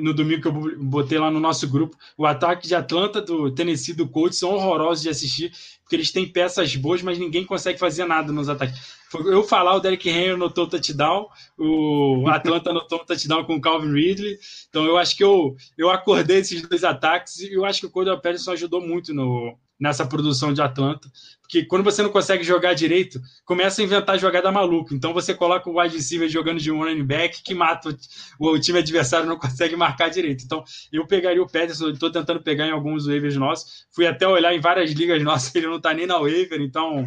no domingo que eu botei lá no nosso grupo. O ataque de Atlanta, do Tennessee, do Colts são horrorosos de assistir, porque eles têm peças boas, mas ninguém consegue fazer nada nos ataques. Eu falar, o Derek Henry anotou touchdown, o Atlanta anotou touchdown com o Calvin Ridley. Então eu acho que eu, eu acordei esses dois ataques e eu acho que o Cordell Patterson ajudou muito no, nessa produção de Atlanta. Porque quando você não consegue jogar direito, começa a inventar jogada maluca. Então você coloca o wide receiver jogando de um running back que mata o, o time adversário não consegue marcar direito. Então eu pegaria o Pederson, estou tentando pegar em alguns waivers nossos. Fui até olhar em várias ligas nossas, ele não está nem na waiver, então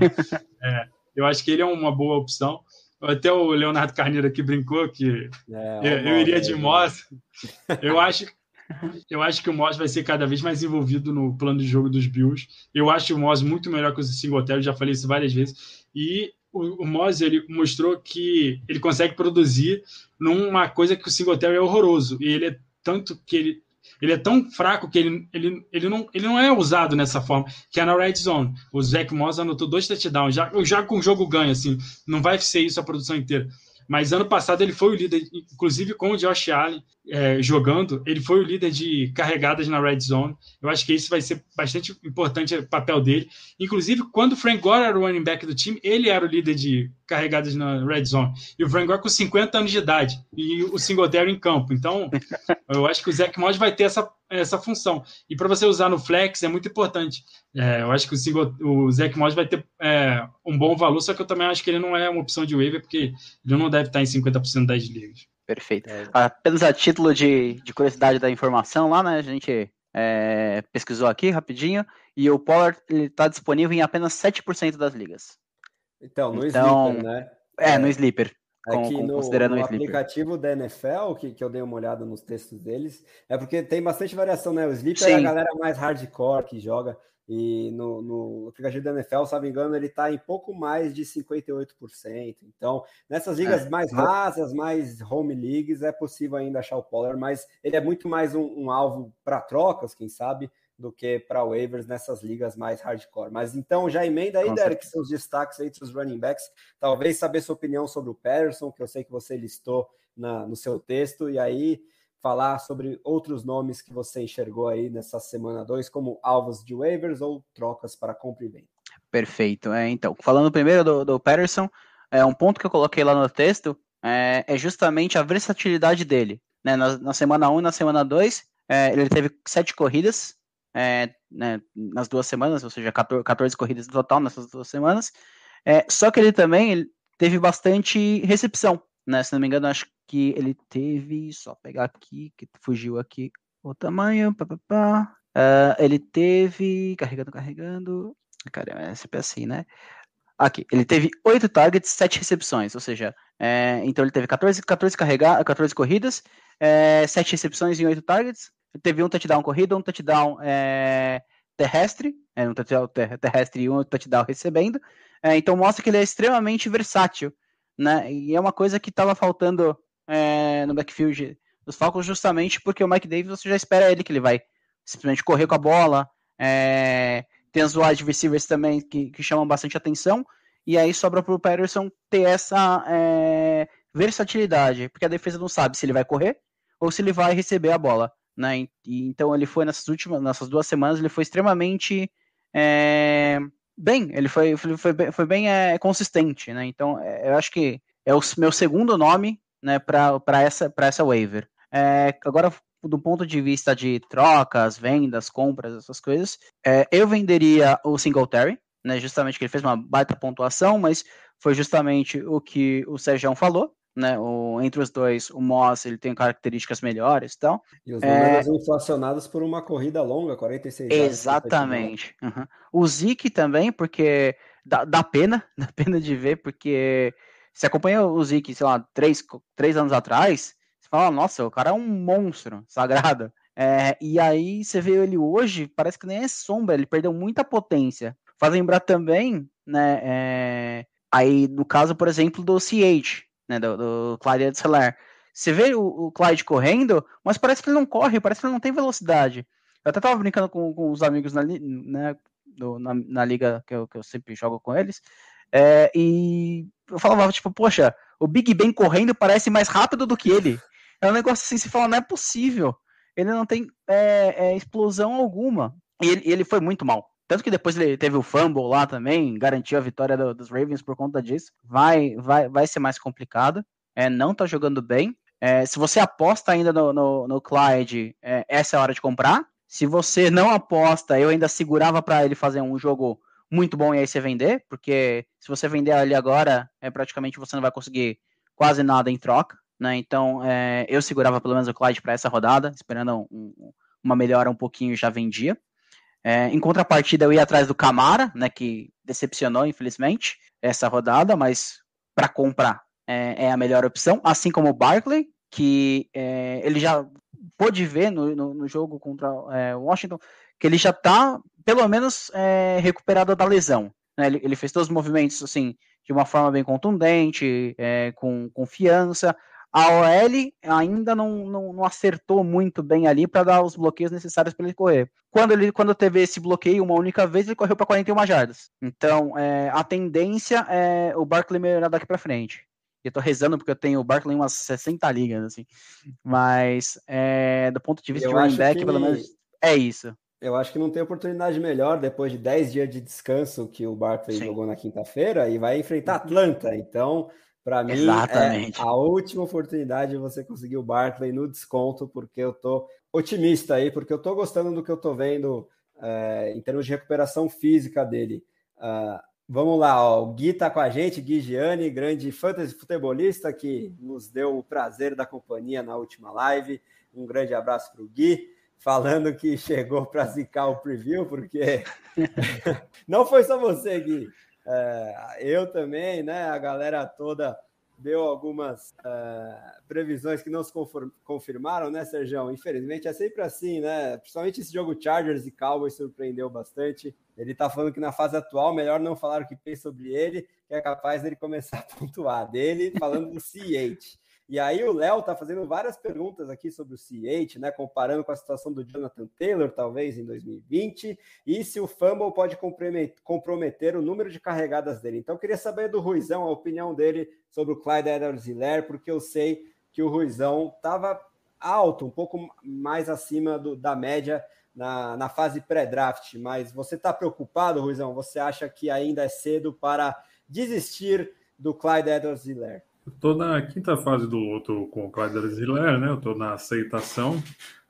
é, eu acho que ele é uma boa opção. Até o Leonardo Carneiro aqui brincou que é, eu, eu, iria de Moss. Eu acho eu acho que o Moss vai ser cada vez mais envolvido no plano de jogo dos Bills. Eu acho o Moss muito melhor que o Singletary, já falei isso várias vezes. E o, o Moss ele mostrou que ele consegue produzir numa coisa que o Singletary é horroroso. E ele é tanto que ele ele é tão fraco que ele, ele, ele, não, ele não é usado nessa forma, que é na red zone. O Zach Moss anotou dois touchdowns, já, já com o jogo ganho, assim, não vai ser isso a produção inteira. Mas ano passado ele foi o líder, inclusive com o Josh Allen é, jogando, ele foi o líder de carregadas na red zone. Eu acho que isso vai ser bastante importante o papel dele. Inclusive, quando o Frank Gore era o running back do time, ele era o líder de carregadas na red zone. E o Frank Gore com 50 anos de idade e o Singletary em campo. Então, eu acho que o Zach Moss vai ter essa, essa função. E para você usar no flex é muito importante. É, eu acho que o, Single, o Zach Moss vai ter é, um bom valor, só que eu também acho que ele não é uma opção de waiver, porque ele não deve estar em 50% das ligas. Perfeito. É. Apenas a título de, de curiosidade da informação lá, né? A gente é, pesquisou aqui rapidinho e o Pollard está disponível em apenas 7% das ligas. Então, no então, Sleeper, né? É, no Sleeper. Com, com, no, considerando no aplicativo da NFL, que, que eu dei uma olhada nos textos deles, é porque tem bastante variação, né? O Sleeper Sim. é a galera mais hardcore que joga. E no, no aplicativo da NFL, se não me engano, ele está em pouco mais de 58%. Então, nessas ligas é. mais rasas, mais home leagues, é possível ainda achar o Pollard, mas ele é muito mais um, um alvo para trocas, quem sabe, do que para waivers nessas ligas mais hardcore. Mas então já emenda aí, Derek, seus destaques entre os running backs. Talvez saber sua opinião sobre o Patterson, que eu sei que você listou na, no seu texto, e aí falar sobre outros nomes que você enxergou aí nessa semana 2, como alvos de waivers ou trocas para compra e venda. Perfeito. É, então, falando primeiro do, do Patterson, é, um ponto que eu coloquei lá no texto é, é justamente a versatilidade dele. Né? Na, na semana 1 um e na semana 2, é, ele teve sete corridas é, né, nas duas semanas, ou seja, 14, 14 corridas no total nessas duas semanas. É, só que ele também ele teve bastante recepção. Né? Se não me engano, acho que ele teve, só pegar aqui, que fugiu aqui o tamanho, pá, pá, pá. Uh, ele teve, carregando, carregando, cara, é sempre assim, né? Aqui, ele teve 8 targets, 7 recepções, ou seja, é, então ele teve 14, 14, carrega, 14 corridas, é, 7 recepções em 8 targets, teve um touchdown corrida, um touchdown é, terrestre, é, um touchdown terrestre e um touchdown recebendo, é, então mostra que ele é extremamente versátil, né? E é uma coisa que estava faltando é, no backfield dos Falcons justamente porque o Mike Davis você já espera ele que ele vai simplesmente correr com a bola. É, tem os wide receivers também que, que chamam bastante atenção. E aí sobra para o Patterson ter essa é, versatilidade, porque a defesa não sabe se ele vai correr ou se ele vai receber a bola. Né? E, então ele foi nessas últimas, nessas duas semanas, ele foi extremamente é, bem, ele foi, foi, foi bem, foi bem é, consistente. Né? Então é, eu acho que é o meu segundo nome né, para essa, essa waiver. É, agora, do ponto de vista de trocas, vendas, compras, essas coisas, eu venderia o Singletary, né, justamente que ele fez uma baita pontuação, mas foi justamente o que o Sérgio falou, né, o, entre os dois, o Moss ele tem características melhores então, e os números é... inflacionados por uma corrida longa, 46 Exatamente. Uhum. O Zeke também, porque dá, dá pena, dá pena de ver, porque você acompanha o Zeke, sei lá, três, três anos atrás, você fala, nossa, o cara é um monstro sagrado. É, e aí você vê ele hoje, parece que nem é sombra, ele perdeu muita potência. Faz lembrar também, né, é, aí no caso, por exemplo, do CH, né, do, do Clyde Edseler. Você vê o, o, Clyde correndo, mas parece que ele não corre, parece que ele não tem velocidade. Eu até tava brincando com, com os amigos na, né, do, na, na liga que eu, que eu sempre jogo com eles, é, e eu falava, tipo, poxa, o Big Ben correndo parece mais rápido do que ele. É um negócio assim, se fala, não é possível. Ele não tem é, é, explosão alguma. E ele, ele foi muito mal. Tanto que depois ele teve o fumble lá também, garantiu a vitória do, dos Ravens por conta disso. Vai, vai, vai ser mais complicado. É, não tá jogando bem. É, se você aposta ainda no, no, no Clyde, é, essa é a hora de comprar. Se você não aposta, eu ainda segurava para ele fazer um jogo muito bom e aí você vender, porque se você vender ali agora, é praticamente você não vai conseguir quase nada em troca, né? Então é, eu segurava pelo menos o Clyde para essa rodada, esperando um, uma melhora um pouquinho já vendia. É, em contrapartida, eu ia atrás do Camara, né, que decepcionou, infelizmente, essa rodada, mas para comprar é, é, a melhor opção, assim como o Barkley, que é, ele já pôde ver no, no, no jogo contra é, Washington, que ele já está, pelo menos, é, recuperado da lesão. Né? Ele, ele, fez todos os movimentos, assim, de uma forma bem contundente, é, com confiança, a OL ainda não, não, não acertou muito bem ali para dar os bloqueios necessários para ele correr. Quando ele quando teve esse bloqueio uma única vez, ele correu para 41 jardas. Então, é, a tendência é o Barkley melhorar daqui para frente. Eu tô rezando porque eu tenho o Barkley em umas 60 ligas, assim. Mas, é, do ponto de vista eu de running back, que... pelo menos, é isso. Eu acho que não tem oportunidade melhor depois de 10 dias de descanso que o Barkley Sim. jogou na quinta-feira e vai enfrentar Atlanta. Então, para mim, Exatamente. é a última oportunidade de você conseguir o Barkley no desconto, porque eu tô otimista aí, porque eu tô gostando do que eu tô vendo é, em termos de recuperação física dele. Uh, vamos lá, ó, o Gui tá com a gente, Gui Gianni, grande fantasy futebolista que nos deu o prazer da companhia na última live. Um grande abraço para o Gui, falando que chegou para zicar o preview, porque não foi só você, Gui. É, eu também, né? A galera toda deu algumas é, previsões que não se confirmaram, né, Sergião? Infelizmente é sempre assim, né? Principalmente esse jogo Chargers e Cowboys surpreendeu bastante. Ele tá falando que na fase atual, melhor não falar o que pensa sobre ele, que é capaz dele começar a pontuar. Dele falando do CH. E aí o Léo está fazendo várias perguntas aqui sobre o C8, né? Comparando com a situação do Jonathan Taylor, talvez, em 2020, e se o fumble pode comprometer o número de carregadas dele. Então, queria saber do Ruizão, a opinião dele sobre o Clyde Edwards-Helaire, porque eu sei que o Ruizão estava alto, um pouco mais acima do, da média na, na fase pré-draft, mas você está preocupado, Ruizão? Você acha que ainda é cedo para desistir do Clyde Estou na quinta fase do luto com o Clyde Ziller, né? Eu estou na aceitação.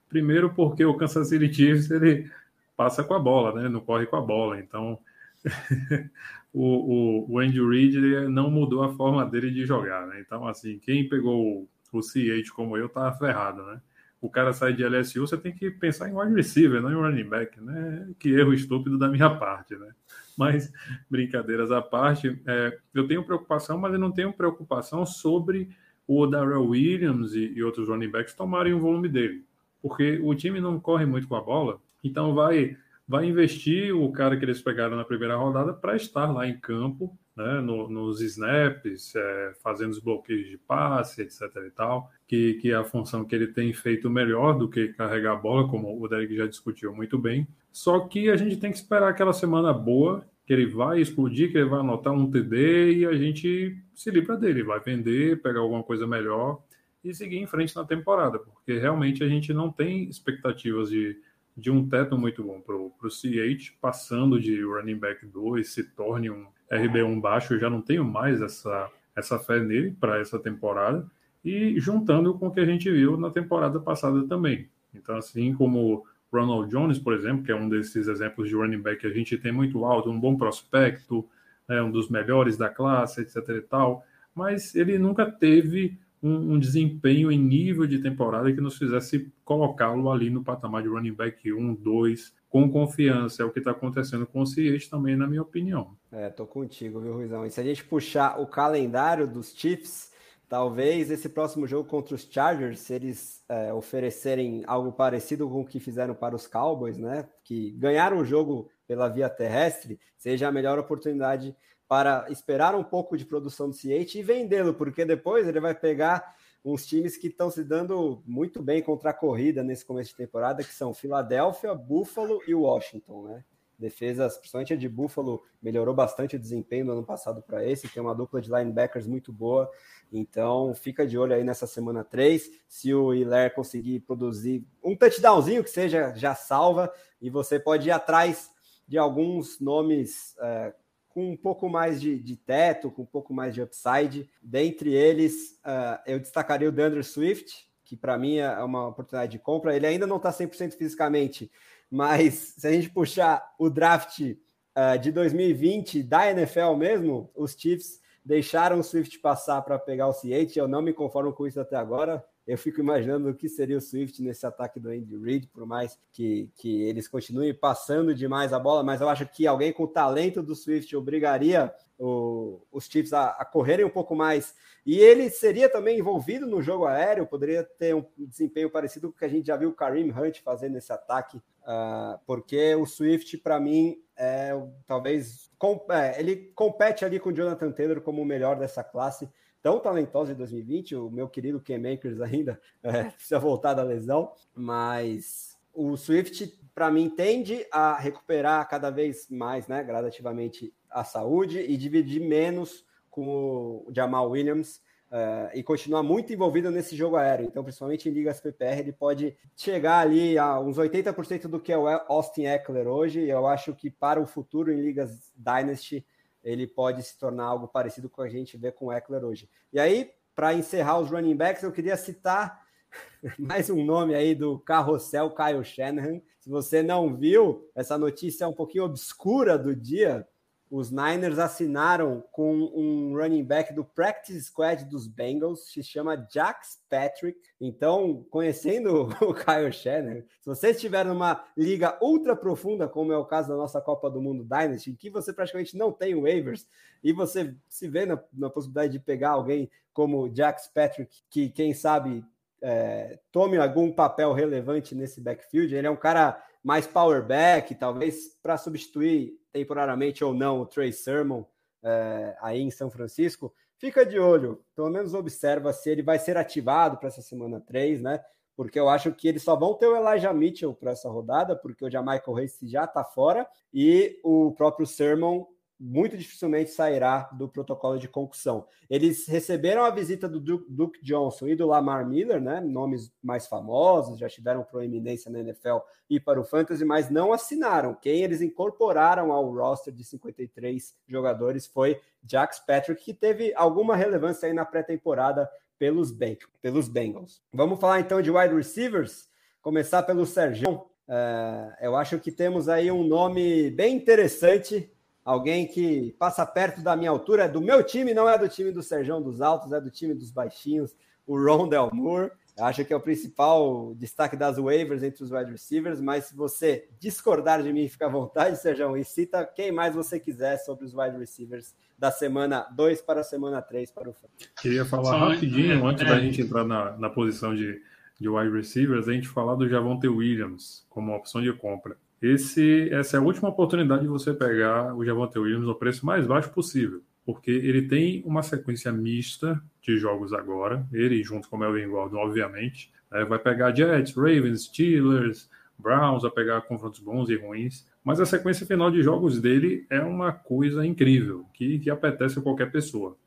Primeiro porque o Kansas City Chiefs ele passa com a bola, né? Não corre com a bola. Então o, o, o Andy Reid não mudou a forma dele de jogar, né? Então assim, quem pegou o, o CH como eu tá ferrado, né? O cara sai de LSU, você tem que pensar em wide receiver, não em running back, né? Que erro estúpido da minha parte, né? Mas, brincadeiras à parte, é, eu tenho preocupação, mas eu não tenho preocupação sobre o Darrell Williams e, e, outros running backs tomarem o volume dele. Porque o time não corre muito com a bola, então vai, vai investir o cara que eles pegaram na primeira rodada para estar lá em campo, né, no, nos snaps, é, fazendo os bloqueios de passe, etc. e tal, que, que é a função que ele tem feito melhor do que carregar a bola, como o Derek já discutiu muito bem. Só que a gente tem que esperar aquela semana boa, que ele vai explodir, que ele vai anotar um TD e a gente se livra dele, vai vender, pegar alguma coisa melhor e seguir em frente na temporada, porque realmente a gente não tem expectativas de, de um teto muito bom para o CH, passando de running back 2, se torne um RB1 baixo, eu já não tenho mais essa, essa fé nele para essa temporada, e juntando com o que a gente viu na temporada passada também. Então, assim como Ronald Jones, por exemplo, que é um desses exemplos de running back que a gente tem muito alto, um bom prospecto, né, um dos melhores da classe, etc e tal, mas ele nunca teve um, um desempenho em nível de temporada que nos fizesse colocá-lo ali no patamar de running back 1, 2, com confiança. É o que está acontecendo com o Ciete também, na minha opinião. É, tô contigo, viu, Ruizão? E se a gente puxar o calendário dos Chiefs, Talvez esse próximo jogo contra os Chargers, se eles é, oferecerem algo parecido com o que fizeram para os Cowboys, né? Que ganharam o jogo pela via terrestre, seja a melhor oportunidade para esperar um pouco de produção do CH e vendê-lo, porque depois ele vai pegar uns times que estão se dando muito bem contra a corrida nesse começo de temporada, que são Filadélfia, Buffalo e Washington, né? Defesas, principalmente a de Buffalo, melhorou bastante o desempenho no ano passado para esse. Tem uma dupla de linebackers muito boa. Então, fica de olho aí nessa semana 3. Se o Hilaire conseguir produzir um touchdownzinho que seja, já salva. E você pode ir atrás de alguns nomes é, com um pouco mais de, de, teto, com um pouco mais de upside. Dentre eles, uh, eu destacaria o Dandre Swift, que para mim é uma oportunidade de compra. Ele ainda não está 100% fisicamente, mas se a gente puxar o draft uh, de 2020 da NFL mesmo, os Chiefs deixaram o Swift passar para pegar o C8. Eu não me conformo com isso até agora. Eu fico imaginando o que seria o Swift nesse ataque do Andy Reid, por mais que, que eles continuem passando demais a bola, mas eu acho que alguém com o talento do Swift obrigaria o, os Chiefs a, a, correrem um pouco mais. E ele seria também envolvido no jogo aéreo, poderia ter um desempenho parecido com o que a gente já viu o Kareem Hunt fazendo nesse ataque, uh, porque o Swift, para mim, é talvez. Com, é, ele compete ali com o Jonathan Taylor como o melhor dessa classe tão talentosa de 2020. O meu querido Ken Makers ainda é, precisa voltar da lesão, mas o Swift, para mim, tende a recuperar cada vez mais, né, gradativamente, a saúde e dividir menos com o Jamal Williams. Uh, e continuar muito envolvido nesse jogo aéreo. Então, principalmente em ligas PPR, ele pode chegar ali a uns 80% do que é o Austin Eckler hoje. Eu acho que para o futuro em ligas Dynasty, ele pode se tornar algo parecido com a gente vê com o Eckler hoje. E aí, para encerrar os running backs, eu queria citar mais um nome aí do carrossel Kyle Shanahan. Se você não viu, essa notícia é um pouquinho obscura do dia, os Niners assinaram com um running back do practice squad dos Bengals, se chama Jax Patrick. Então, conhecendo o Kyle Shannon, se você estiver numa liga ultra profunda, como é o caso da nossa Copa do Mundo Dynasty, em que você praticamente não tem waivers, e você se vê na, na possibilidade de pegar alguém como Jax Patrick, que quem sabe é, tome algum papel relevante nesse backfield, ele é um cara mais power back, talvez para substituir temporariamente ou não o Trey Sermon é, aí em São Francisco, fica de olho, pelo menos observa se ele vai ser ativado para essa semana 3, né? Porque eu acho que eles só vão ter o Elijah Mitchell para essa rodada, porque o Jamaica Race já está fora, e o próprio Sermon muito dificilmente sairá do protocolo de concussão. Eles receberam a visita do Duke Johnson e do Lamar Miller, né, nomes mais famosos, já tiveram proeminência na NFL e para o Fantasy, mas não assinaram. Quem eles incorporaram ao roster de 53 jogadores foi Jax Patrick, que teve alguma relevância aí na pré-temporada pelos, pelos Bengals. Vamos falar então de wide receivers, começar pelo Sergião. Uh, eu acho que temos aí um nome bem interessante alguém que passa perto da minha altura, é do meu time, não é do time do Serjão dos Altos, é do time dos Baixinhos, o Ron Del Moore. Acho que é o principal destaque das waivers entre os wide receivers, mas se você discordar de mim, fica à vontade, Serjão, e cita quem mais você quiser sobre os wide receivers da semana 2 para a semana 3 para o Queria falar Só rapidinho, é, antes é. da gente entrar na, na posição de, de wide receivers, a gente falar do Javonte Williams como opção de compra. Esse, essa é a última oportunidade de você pegar o Javonte Williams no preço mais baixo possível, porque ele tem uma sequência mista de jogos agora, ele junto com o Melvin Gordon, obviamente, né, vai pegar Jets, Ravens, Steelers, Browns, vai pegar confrontos bons e ruins, mas a sequência final de jogos dele é uma coisa incrível, que, que apetece a qualquer pessoa.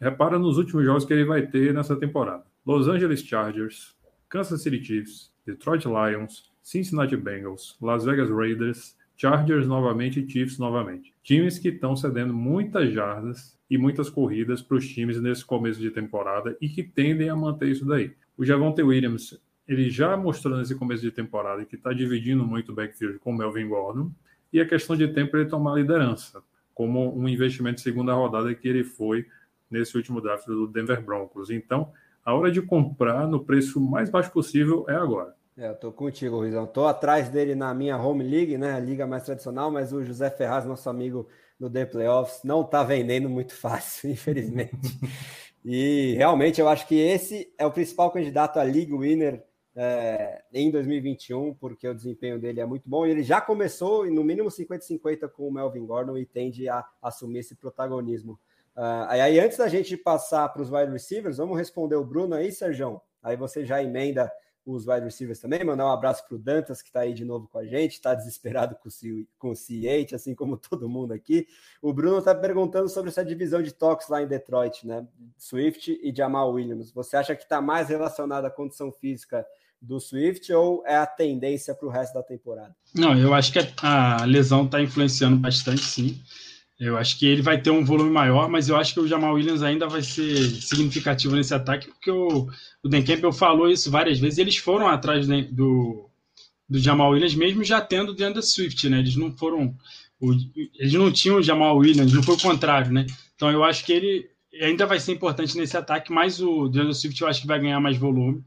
Repara nos últimos jogos que ele vai ter nessa temporada. Los Angeles Chargers, Kansas City Chiefs, Detroit Lions, Cincinnati Bengals, Las Vegas Raiders, Chargers novamente e Chiefs novamente. Times que estão cedendo muitas jardas e muitas corridas para os times nesse começo de temporada e que tendem a manter isso daí. O Javonte Williams, ele já mostrou nesse começo de temporada que está dividindo muito o backfield com o Melvin Gordon e a questão de tempo ele tomar liderança, como um investimento de segunda rodada que ele foi nesse último draft do Denver Broncos. Então, a hora de comprar no preço mais baixo possível é agora. É, eu tô contigo, Ruizão. Tô atrás dele na minha home league, né? A liga mais tradicional, mas o José Ferraz, nosso amigo no The Playoffs, não tá vendendo muito fácil, infelizmente. e realmente eu acho que esse é o principal candidato a league winner é, em 2021, porque o desempenho dele é muito bom. E ele já começou no mínimo 50-50 com o Melvin Gordon e tende a assumir esse protagonismo. Uh, aí, antes da gente passar para os wide receivers, vamos responder o Bruno aí, Sérgio. Aí você já emenda os wide receivers também. Mandar um abraço para o Dantas, que está aí de novo com a gente, está desesperado com o, C, com o C8, assim como todo mundo aqui. O Bruno está perguntando sobre essa divisão de toques lá em Detroit, né? Swift e Jamal Williams. Você acha que está mais relacionada à condição física do Swift ou é a tendência para o resto da temporada? Não, eu acho que a lesão está influenciando bastante, sim. Eu acho que ele vai ter um volume maior, mas eu acho que o Jamal Williams ainda vai ser significativo nesse ataque, porque o, o Dan Campbell falou isso várias vezes. Eles foram atrás do, do Jamal Williams, mesmo já tendo o DeAndre Swift, né? Eles não foram. O, eles não tinham o Jamal Williams, não foi o contrário, né? Então eu acho que ele ainda vai ser importante nesse ataque, mas o DeAndre Swift eu acho que vai ganhar mais volume.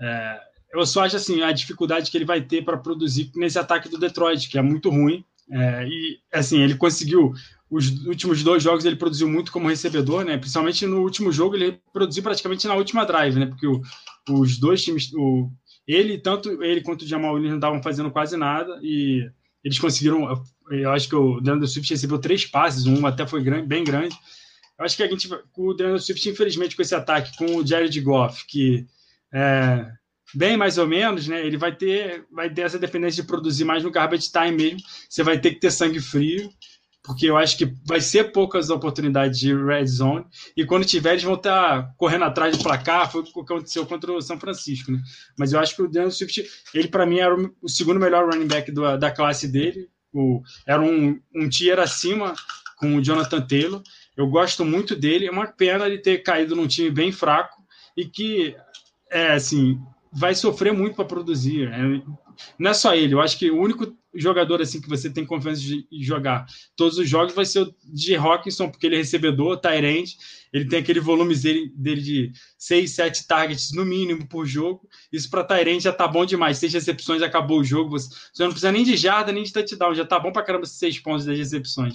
É, eu só acho assim a dificuldade que ele vai ter para produzir nesse ataque do Detroit, que é muito ruim. É, e assim, ele conseguiu os últimos dois jogos ele produziu muito como recebedor, né? Principalmente no último jogo ele produziu praticamente na última drive, né? Porque o, os dois times, o, ele tanto ele quanto o Jamal Williams não estavam fazendo quase nada e eles conseguiram. Eu acho que o Deandre Swift recebeu três passes, um até foi grande, bem grande. Eu acho que a gente, o Deandre Swift, infelizmente, com esse ataque, com o Jared Goff, que é bem mais ou menos, né? Ele vai ter, vai ter essa dependência de produzir mais no garbage time mesmo. Você vai ter que ter sangue frio porque eu acho que vai ser poucas oportunidades de red zone, e quando tiver, eles vão estar correndo atrás do placar, foi o que aconteceu contra o São Francisco, né? Mas eu acho que o Daniel Swift, ele para mim era o segundo melhor running back do, da classe dele, o, era um, um tier acima com o Jonathan Taylor, eu gosto muito dele, é uma pena ele ter caído num time bem fraco, e que, é assim, vai sofrer muito para produzir, é, não é só ele, eu acho que o único jogador assim que você tem confiança de jogar todos os jogos vai ser o de Hawkinson, porque ele é recebedor, Tyrant, ele tem aquele volume dele, dele de 6, 7 targets no mínimo por jogo. Isso para Tyrant já tá bom demais. Seis recepções, acabou o jogo. Você, não precisa nem de jarda, nem de touchdown, já tá bom para caramba seis pontos das recepções.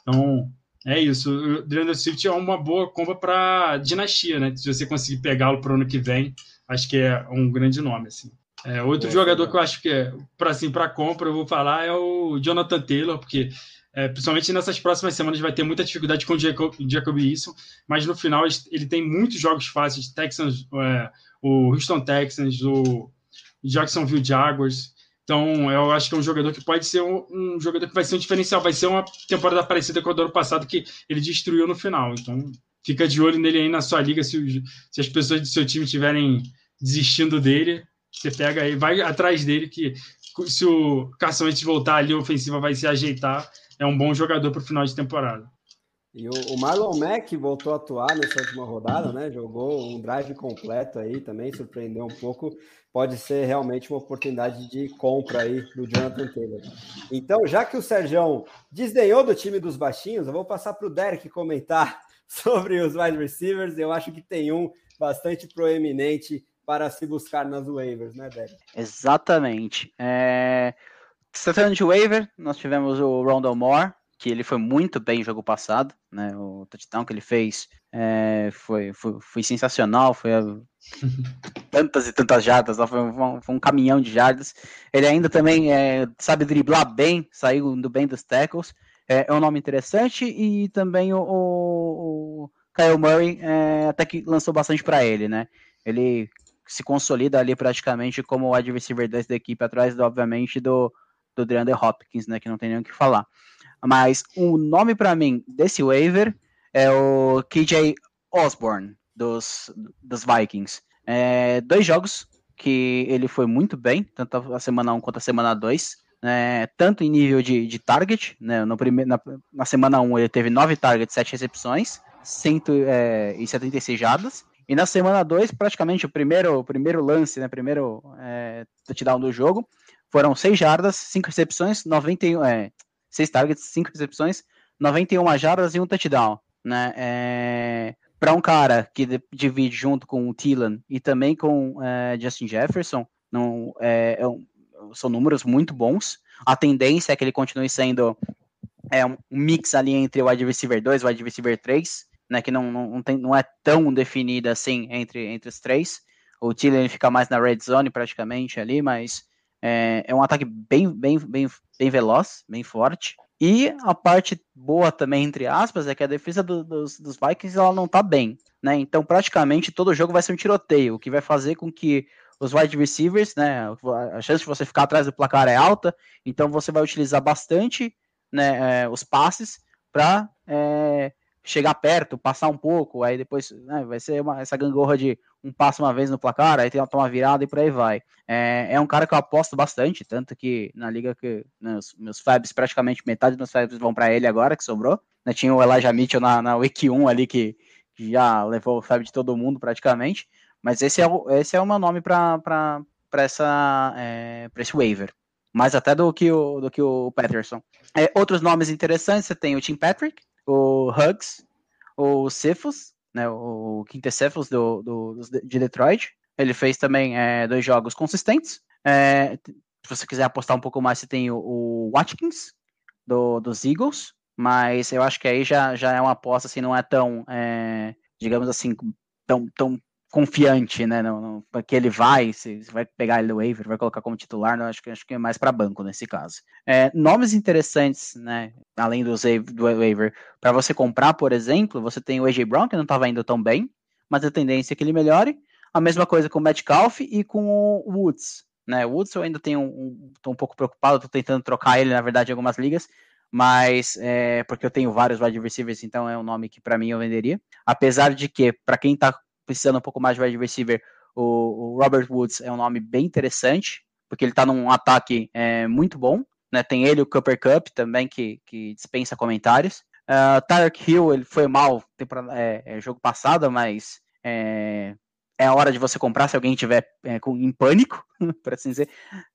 Então, é isso. O Dreander Swift é uma boa compra para dinastia, né? Se você conseguir pegá-lo para o ano que vem, acho que é um grande nome, assim. É, outro é, jogador é. que eu acho que é para assim, para compra, eu vou falar, é o Jonathan Taylor, porque é, principalmente nessas próximas semanas vai ter muita dificuldade com o Jacob, Jacob Eason, mas no final ele tem muitos jogos fáceis, Texans, é, o Houston Texans, o Jacksonville Jaguars. Então, eu acho que é um jogador que pode ser um, um, jogador que vai ser um diferencial, vai ser uma temporada parecida com a do ano passado que ele destruiu no final. Então, fica de olho nele aí na sua liga se, se as pessoas do seu time estiverem desistindo dele, você pega aí, vai atrás dele, que se o Wentz voltar ali, a ofensiva vai se ajeitar. É um bom jogador para o final de temporada. E o, o, Marlon Mack voltou a atuar nessa última rodada, né? Jogou um drive completo aí também, surpreendeu um pouco. Pode ser realmente uma oportunidade de compra aí do Jonathan Taylor. Então, já que o Sérgio desdenhou do time dos baixinhos, eu vou passar para o Derek comentar sobre os wide receivers. Eu acho que tem um bastante proeminente para se buscar nas waivers, né, Débora? Exatamente. É... Tratando de waiver, nós tivemos o Rondell Moore, que ele foi muito bem no jogo passado, né? O touchdown que ele fez é, foi, foi, foi, sensacional, foi tantas e tantas jardas, foi um, foi um, caminhão de jardas. Ele ainda também é, sabe driblar bem, saiu do bem dos tackles. É, é um nome interessante e também o, o, o Kyle Murray é, até que lançou bastante para ele, né? Ele se consolida ali praticamente como o receiver 2 da equipe, atrás, obviamente, do, do DeAndre Hopkins, né, que não tem nem o que falar. Mas o nome para mim desse waiver é o KJ Osborne, dos, dos Vikings. É, dois jogos que ele foi muito bem, tanto a semana 1 quanto a semana 2. É, tanto em nível de, de target, né, no primeiro, na, na semana 1 ele teve 9 targets, 7 recepções, 176 é, jardas, e na semana 2, praticamente o primeiro, o primeiro lance, né, primeiro é, touchdown do jogo, foram 6 jardas, 5 recepções, 91, é, 6 targets, 5 recepções, 91 jardas e um touchdown, né? É, para um cara que divide junto com o Thielen e também com é, Justin Jefferson, não, é, é são números muito bons. A tendência é que ele continue sendo é, um mix ali entre o wide receiver 2 e o wide receiver 3, né, que não, não, tem, não é tão definida assim entre, entre os três. O Tillen fica mais na red zone praticamente ali, mas é, é um ataque bem, bem, bem, bem veloz, bem forte. E a parte boa também, entre aspas, é que a defesa do, dos, dos Vikings ela não tá bem. Né? Então, praticamente todo jogo vai ser um tiroteio, o que vai fazer com que os wide receivers, né? A chance de você ficar atrás do placar é alta, então você vai utilizar bastante né, é, os passes para é, chegar perto, passar um pouco, aí depois né, vai ser uma, essa gangorra de um passo uma vez no placar, aí tem uma virada e por aí vai. É, é, um cara que eu aposto bastante, tanto que na liga que né, meus Fabs, praticamente metade dos Fabs vão para ele agora, que sobrou. Né, tinha o Elijah Mitchell na, na Week 1 ali, que, que já levou o Fab de todo mundo praticamente, mas esse é o, esse é o meu nome para essa é, esse waiver. Mais até do que o, do que o Patterson. É, outros nomes interessantes, você tem o Tim Patrick, o Hugs, o Cephus, né, o Quintecephalus do, do, de Detroit. Ele fez também é, dois jogos consistentes. É, se você quiser apostar um pouco mais, você tem o, o Watkins, do, dos Eagles, mas eu acho que aí já, já é uma aposta, assim, não é tão, é, digamos assim, tão, tão confiante, né? No, no, que ele vai, se, vai pegar ele do waiver, vai colocar como titular, não, acho que acho que é mais para banco nesse caso. É, nomes interessantes, né? Além do, do waiver, para você comprar, por exemplo, você tem o AJ Brown que não estava indo tão bem, mas a tendência é que ele melhore. A mesma coisa com o Metcalf e com o Woods. Né, o Woods eu ainda tenho um, um pouco preocupado, estou tentando trocar ele, na verdade, em algumas ligas, mas é, porque eu tenho vários wide receivers, então é um nome que para mim eu venderia. Apesar de que, para quem está precisando um pouco mais de wide receiver, o, o, Robert Woods é um nome bem interessante, porque ele está num ataque é, muito bom. Né? Tem ele, o Cooper Cup também, que, que dispensa comentários. Uh, Hill, ele foi mal é, é, jogo passado, mas é, é a hora de você comprar se alguém estiver é, com, em pânico, por assim dizer.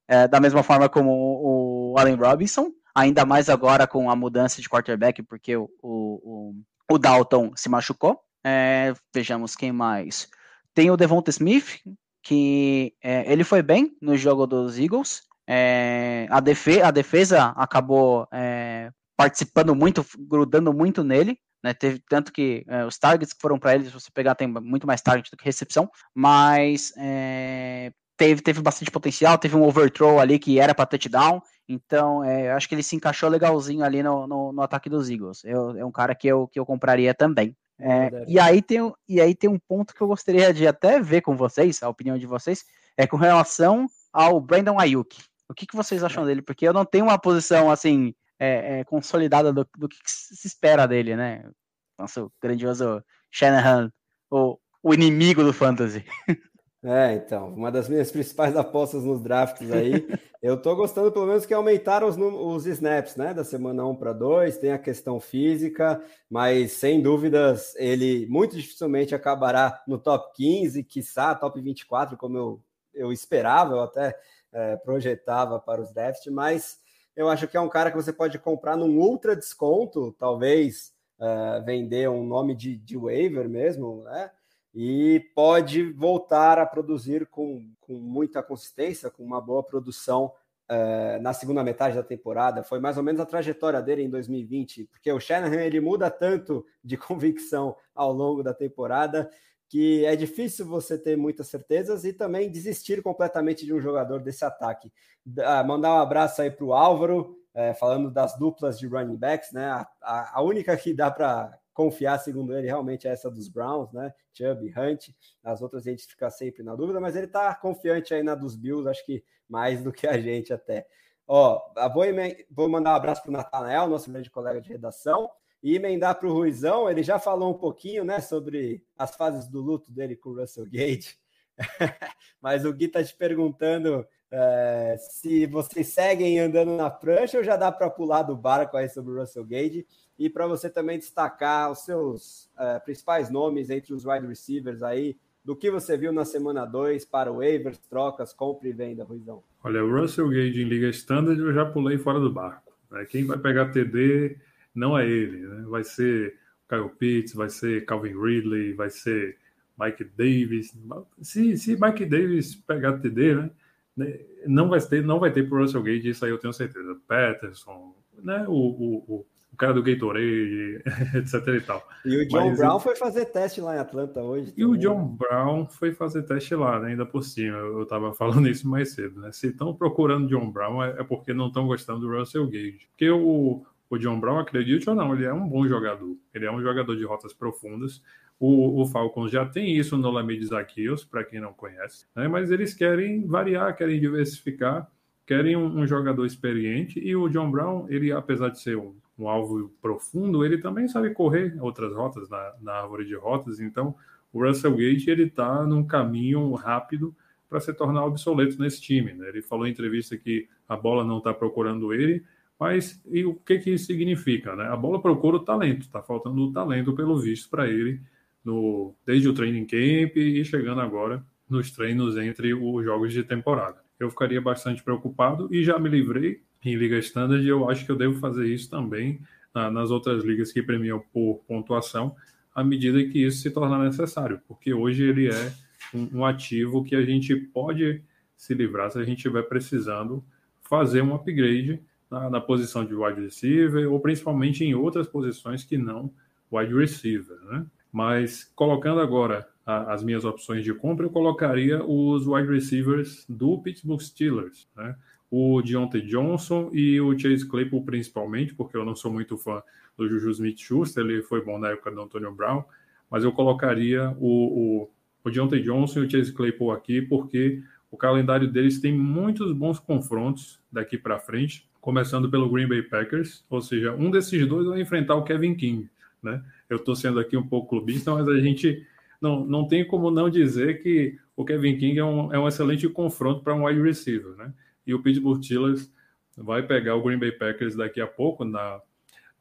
É, da mesma forma como o, o, Allen Robinson, ainda mais agora com a mudança de quarterback, porque o, o, o Dalton se machucou. É, vejamos quem mais. Tem o Devonta Smith, que é, ele foi bem no jogo dos Eagles. É, a, defesa, a, defesa, acabou é, participando muito, grudando muito nele. Né, teve tanto que é, os targets que foram para ele, se você pegar, tem muito mais target do que recepção, mas é, teve, teve bastante potencial, teve um overthrow ali que era para touchdown, então é, acho que ele se encaixou legalzinho ali no, no, no ataque dos Eagles. Eu, é um cara que eu, que eu compraria também. É, e, aí tem, e aí tem um ponto que eu gostaria de até ver com vocês, a opinião de vocês, é com relação ao Brandon Ayuk. O que, que vocês acham dele? Porque eu não tenho uma posição assim é, é, consolidada do, do que se espera dele, né? Nosso grandioso Shanahan, o, o inimigo do fantasy. É, então, uma das minhas principais apostas nos drafts aí. eu tô gostando, pelo menos, que aumentaram os, os snaps, né? Da semana 1 para 2, tem a questão física, mas sem dúvidas ele muito dificilmente acabará no top 15, quiçá top 24, como eu, eu esperava, eu até é, projetava para os drafts, mas eu acho que é um cara que você pode comprar num ultra desconto, talvez é, vender um nome de, de waiver mesmo, né? E pode voltar a produzir com, com muita consistência, com uma boa produção uh, na segunda metade da temporada. Foi mais ou menos a trajetória dele em 2020, porque o Shanahan ele muda tanto de convicção ao longo da temporada que é difícil você ter muitas certezas e também desistir completamente de um jogador desse ataque. Uh, mandar um abraço aí para o Álvaro, uh, falando das duplas de running backs, né? A, a, a única que dá para confiar, segundo ele, realmente é essa dos Browns, né? Chubb, Hunt, as outras a gente fica sempre na dúvida, mas ele tá confiante aí na dos Bills, acho que mais do que a gente até. Ó, vou, vou mandar um abraço para o Natanael, nosso grande colega de redação, e emendar para o Ruizão, ele já falou um pouquinho, né, sobre as fases do luto dele com o Russell Gage, mas o Gui tá te perguntando é, se vocês seguem andando na prancha ou já dá para pular do barco aí sobre o Russell Gage e para você também destacar os seus é, principais nomes entre os wide receivers aí, do que você viu na semana 2 para waivers, trocas, compra e venda, Ruizão. Olha, o Russell Gage em Liga Standard eu já pulei fora do barco. Né? Quem vai pegar TD não é ele, né? vai ser Kyle Pitts, vai ser Calvin Ridley, vai ser Mike Davis. Se, se Mike Davis pegar TD, né? Né, não vai ter, não vai ter pro Russell Gage, isso aí eu tenho certeza. Peterson, né? O, o, o, o cara do Gatorade, etc e tal. E o John Mas, Brown foi fazer teste lá em Atlanta hoje. E o John Brown foi fazer teste lá, né, ainda por cima. Eu estava falando isso mais cedo, né? Se estão procurando John Brown é, é porque não estão gostando do Russell Gage. Porque o, o John Brown, acredite ou não, ele é um bom jogador. Ele é um jogador de rotas profundas. O, o Falcons já tem isso no Lamid Zaquios, para quem não conhece, né? mas eles querem variar, querem diversificar, querem um, um, jogador experiente. E o John Brown, ele, apesar de ser um, um alvo profundo, ele também sabe correr outras rotas na, na árvore de rotas. Então, o Russell Gage ele está num caminho rápido para se tornar obsoleto nesse time. Né? Ele falou em entrevista que a bola não está procurando ele, mas e o que, que isso significa? Né? A bola procura o talento, está faltando o talento, pelo visto, para ele, no, desde o training camp e chegando agora nos treinos entre os jogos de temporada. Eu ficaria bastante preocupado e já me livrei em Liga Standard e eu acho que eu devo fazer isso também na, nas outras ligas que premiam por pontuação, à medida que isso se tornar necessário, porque hoje ele é um, um ativo que a gente pode se livrar se a gente estiver precisando fazer um upgrade na, na, posição de wide receiver ou principalmente em outras posições que não wide receiver, né? Mas colocando agora a, as minhas opções de compra, eu colocaria os wide receivers do Pittsburgh Steelers, né? O Deontay Johnson e o Chase Claypool principalmente, porque eu não sou muito fã do Juju Smith-Schuster, ele foi bom na época do Antonio Brown, mas eu colocaria o, o, o Deontay Johnson e o Chase Claypool aqui, porque o calendário deles tem muitos bons confrontos daqui para frente, começando pelo Green Bay Packers, ou seja, um desses dois vai enfrentar o Kevin King, né? Eu estou sendo aqui um pouco clubista, mas a gente não, não tem como não dizer que o Kevin King é um, é um excelente confronto para um wide receiver, né? E o Pittsburgh Steelers vai pegar o Green Bay Packers daqui a pouco, na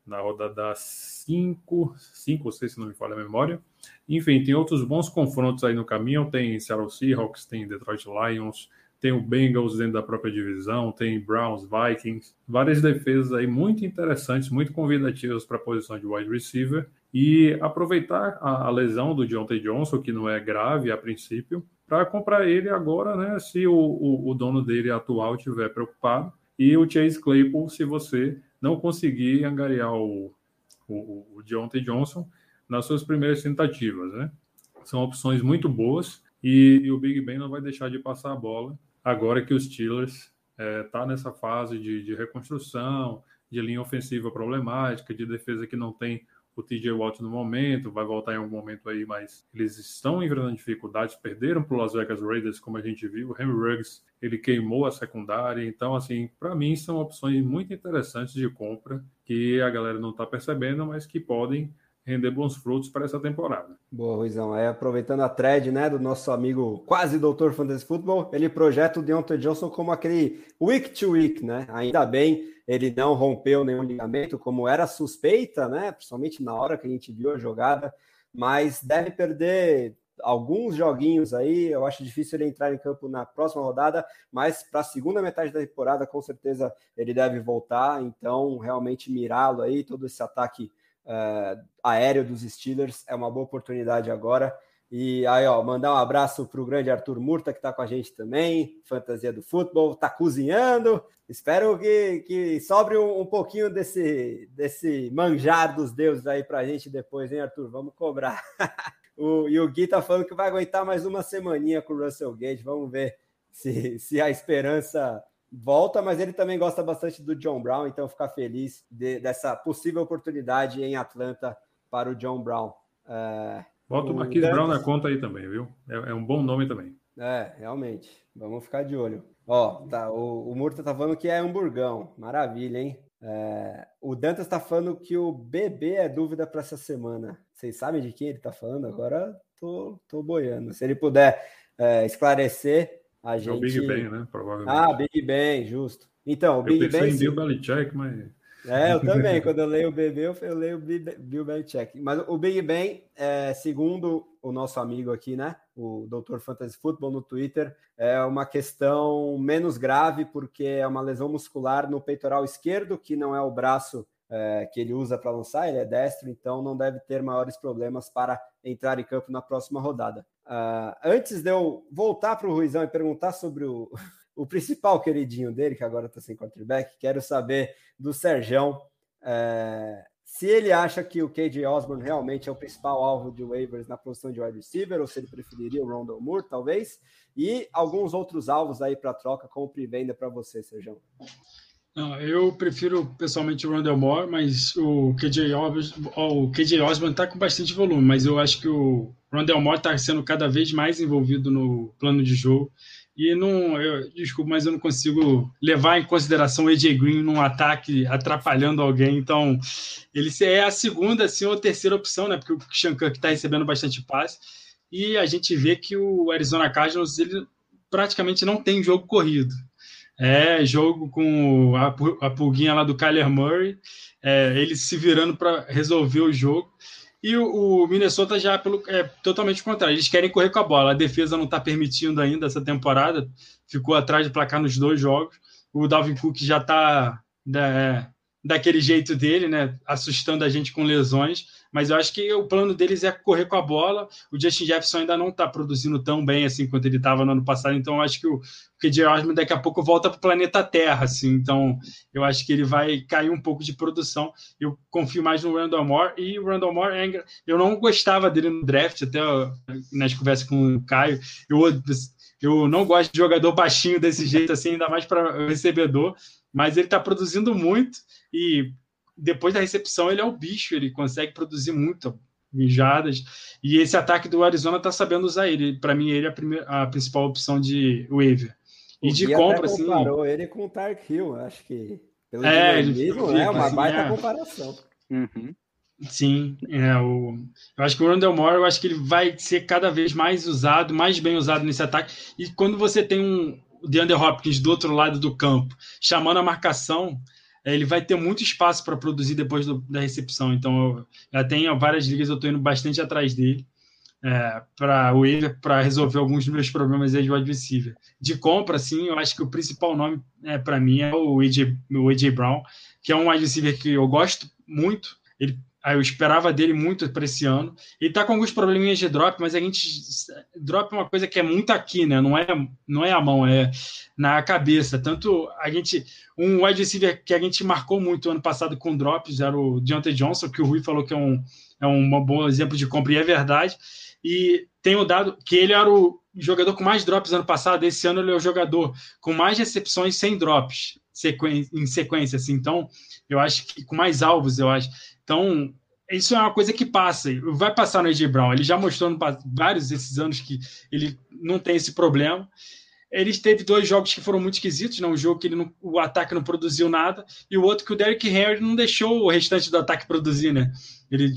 na rodada 5, 5 ou 6, se não me falha a memória. Enfim, tem outros bons confrontos aí no caminho. Tem Seattle Seahawks, tem Detroit Lions, tem o Bengals dentro da própria divisão, tem Browns, Vikings, várias defesas aí muito interessantes, muito convidativas para a posição de wide receiver. E aproveitar a, a lesão do Deontay Johnson, que não é grave a princípio, para comprar ele agora, né? Se o, o, o dono dele atual estiver preocupado. E o Chase Claypool, se você não conseguir angariar o, o, o Deontay Johnson nas suas primeiras tentativas, né? São opções muito boas e, e, o Big Ben não vai deixar de passar a bola agora que os Steelers está é, tá nessa fase de, de reconstrução, de linha ofensiva problemática, de defesa que não tem o TJ Watt no momento, vai voltar em algum momento aí, mas eles estão enfrentando dificuldades, perderam para o Las Vegas Raiders, como a gente viu, o Henry Ruggs, ele queimou a secundária, então, assim, para mim são opções muito interessantes de compra que a galera não está percebendo, mas que podem render bons frutos para essa temporada. Boa, Ruizão. É, aproveitando a thread né, do nosso amigo quase doutor Fantasy Football, ele projeta o Deontay Johnson como aquele week to week, né? Ainda bem ele não rompeu nenhum ligamento, como era suspeita, né? Principalmente na hora que a gente viu a jogada, mas deve perder alguns joguinhos aí. Eu acho difícil ele entrar em campo na próxima rodada, mas para a segunda metade da temporada, com certeza ele deve voltar. Então, realmente mirá-lo aí, todo esse ataque uh, aéreo dos Steelers é uma boa oportunidade agora. E aí, ó, mandar um abraço para o grande Arthur Murta, que está com a gente também, fantasia do futebol, está cozinhando. Espero que, que sobre um, um, pouquinho desse, desse manjar dos deuses aí para a gente depois, hein, Arthur? Vamos cobrar. o, e o Gui tá falando que vai aguentar mais uma semaninha com o Russell Gage. Vamos ver se, se a esperança volta, mas ele também gosta bastante do John Brown, então ficar feliz de, dessa possível oportunidade em Atlanta para o John Brown. É, Bota o, Marquis Brown na conta aí também, viu? É, é, um bom nome também. É, realmente. Vamos ficar de olho. Ó, tá, o, o Murta tá falando que é hamburgão. Maravilha, hein? É, o Dantas tá falando que o bebê é dúvida para essa semana. Vocês sabem de quem ele tá falando? Agora tô, tô boiando. Se ele puder é, esclarecer, a gente. É o Big Ben, né? Provavelmente. Ah, Big Ben, justo. Então, o Big Ben. Eu pensei em Bill Belichick, mas. É, eu também. Quando eu leio o BB, eu leio o Bill Belichick. Mas o Big Ben, é, segundo o nosso amigo aqui, né? O Dr. Fantasy Football no Twitter, é uma questão menos grave, porque é uma lesão muscular no peitoral esquerdo, que não é o braço é, que ele usa para lançar, ele é destro, então não deve ter maiores problemas para entrar em campo na próxima rodada. Uh, antes de eu voltar para o Ruizão e perguntar sobre o, o principal queridinho dele, que agora está sem quarterback, quero saber do Serjão é, se ele acha que o KJ Osborne realmente é o principal alvo de waivers na posição de wide receiver, ou se ele preferiria o Rondell Moore, talvez, e alguns outros alvos aí para troca, como pré-venda para você, Serjão. Não, eu prefiro pessoalmente o Rondell Moore, mas o KJ o KJ Osborne tá com bastante volume, mas eu acho que o Rondell Moore está sendo cada vez mais envolvido no plano de jogo. E não, eu, desculpa, mas eu não consigo levar em consideração o AJ Green num ataque atrapalhando alguém. Então, ele é a segunda, assim, ou terceira opção, né? Porque o Christian Kirk está recebendo bastante passe. E a gente vê que o Arizona Cardinals ele praticamente não tem jogo corrido. É jogo com a, pulguinha lá do Kyler Murray, é, ele se virando para resolver o jogo. E o, o Minnesota já pelo, é totalmente contrário. Eles querem correr com a bola. A defesa não está permitindo ainda essa temporada. Ficou atrás de placar nos dois jogos. O Dalvin Cook já está né, daquele jeito dele, né? Assustando a gente com lesões. Mas eu acho que o plano deles é correr com a bola. O Justin Jefferson ainda não está produzindo tão bem assim quanto ele estava no ano passado. Então eu acho que o KJ Osman daqui a pouco volta para o planeta Terra, assim. Então eu acho que ele vai cair um pouco de produção. Eu confio mais no Randall Moore e o Randall Moore é... eu não gostava dele no draft até nas conversas com o Caio. Eu eu não gosto de jogador baixinho desse jeito assim, ainda mais para recebedor mas ele está produzindo muito e depois da recepção ele é o bicho, ele consegue produzir muito mijadas e esse ataque do Arizona está sabendo usar ele. Para mim ele é a, primeira, a principal opção de waiver. E o de compra assim. Comparou ele com o Tark Hill, acho que pelo é, mesmo, é uma assim, baita é. comparação. Uhum. Sim, é, o, eu acho que o Rondell Moore, eu acho que ele vai ser cada vez mais usado, mais bem usado nesse ataque. E quando você tem um, DeAndre Hopkins do outro lado do campo, chamando a marcação, é, ele vai ter muito espaço para produzir depois do, da recepção. Então, eu, já tenho várias ligas, eu estou indo bastante atrás dele é, para o para resolver alguns dos meus problemas de wide receiver. De compra, sim, eu acho que o principal nome é, para mim é o AJ, o AJ Brown, que é um wide receiver que eu gosto muito. Ele eu esperava dele muito para esse ano. Ele tá com alguns probleminhas de drop, mas a gente drop é uma coisa que é muito aqui, né? Não é, não é a mão, é na cabeça. Tanto a gente um wide receiver que a gente marcou muito ano passado com drops era o Deontay Johnson, que o Rui falou que é um é um bom exemplo de compra e é verdade. E tenho dado que ele era o jogador com mais drops ano passado, esse ano ele é o jogador com mais recepções sem drops em sequência, assim. Então, eu acho que com mais alvos, eu acho. Então, isso é uma coisa que passa, vai passar no AJ Brown. Ele já mostrou em vários desses anos que ele não tem esse problema. Ele teve dois jogos que foram muito esquisitos, né? um jogo que ele não, o ataque não produziu nada, e o outro que o Derrick Henry não deixou o restante do ataque produzir, né? Ele,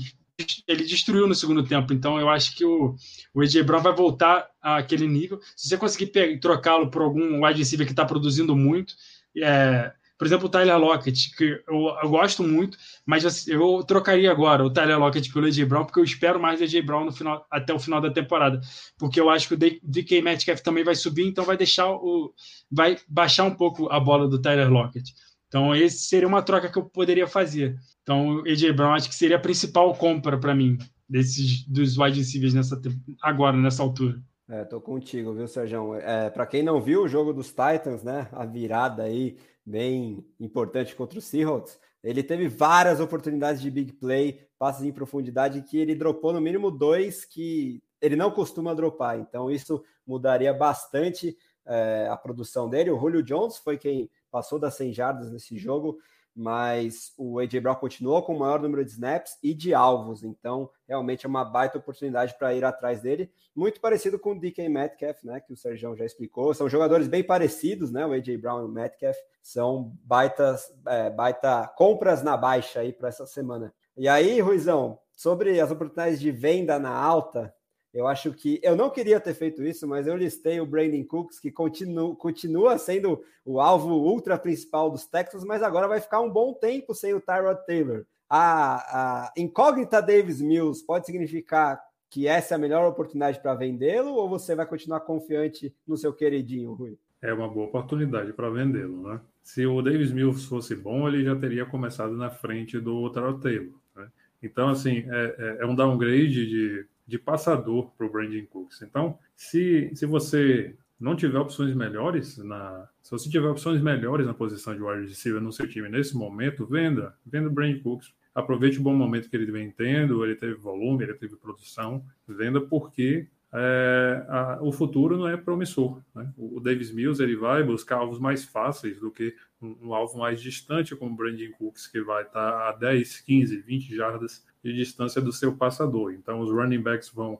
ele destruiu no segundo tempo. Então eu acho que o, AJ Brown vai voltar àquele nível. Se você conseguir trocá-lo por algum wide receiver que está produzindo muito, é, por exemplo, o Tyler Lockett, que eu, eu gosto muito, mas eu trocaria agora o Tyler Lockett pelo AJ Brown, porque eu espero mais AJ Brown no final, até o final da temporada. Porque eu acho que o DK Metcalf também vai subir, então vai deixar o. vai baixar um pouco a bola do Tyler Lockett. Então, esse seria uma troca que eu poderia fazer. Então, o AJ Brown acho que seria a principal compra para mim desses dos wide receivers nessa agora nessa altura. É, tô contigo, viu, Sérgio? É, para quem não viu o jogo dos Titans, né? A virada aí bem importante contra o Seahawks, ele teve várias oportunidades de big play, passes em profundidade, que ele dropou no mínimo dois que ele não costuma dropar. Então, isso mudaria bastante é, a produção dele. O Julio Jones foi quem passou das 100 jardas nesse jogo mas o AJ Brown continuou com o maior número de snaps e de alvos, então realmente é uma baita oportunidade para ir atrás dele, muito parecido com o DK Metcalf, né, que o Sérgio já explicou, são jogadores bem parecidos, né, o AJ Brown e o Metcalf, são baitas, é, baita compras na baixa aí para essa semana. E aí, Ruizão, sobre as oportunidades de venda na alta, eu acho que eu não queria ter feito isso, mas eu listei o Brandon Cooks, que continua, continua sendo o alvo ultra principal dos Texans, mas agora vai ficar um bom tempo sem o Tyrod Taylor. A, a incógnita Davis Mills pode significar que essa é a melhor oportunidade para vendê-lo ou você vai continuar confiante no seu queridinho, Rui? É uma boa oportunidade para vendê-lo, né? Se o Davis Mills fosse bom, ele já teria começado na frente do Tyrod Taylor. Né? Então, assim, é, é, é um downgrade de de passador para o Brandon Cooks. Então, se, se você não tiver opções melhores na. Se você tiver opções melhores na posição de wide receiver no seu time nesse momento, venda. Venda o Brandon Cooks. Aproveite o bom momento que ele vem tendo, ele teve volume, ele teve produção. Venda porque é, a, o futuro não é promissor. Né? O, Davis Mills ele vai buscar alvos mais fáceis do que um, um alvo mais distante, como o Brandon Cooks, que vai estar a 10, 15, 20 jardas de distância do seu passador. Então, os running backs vão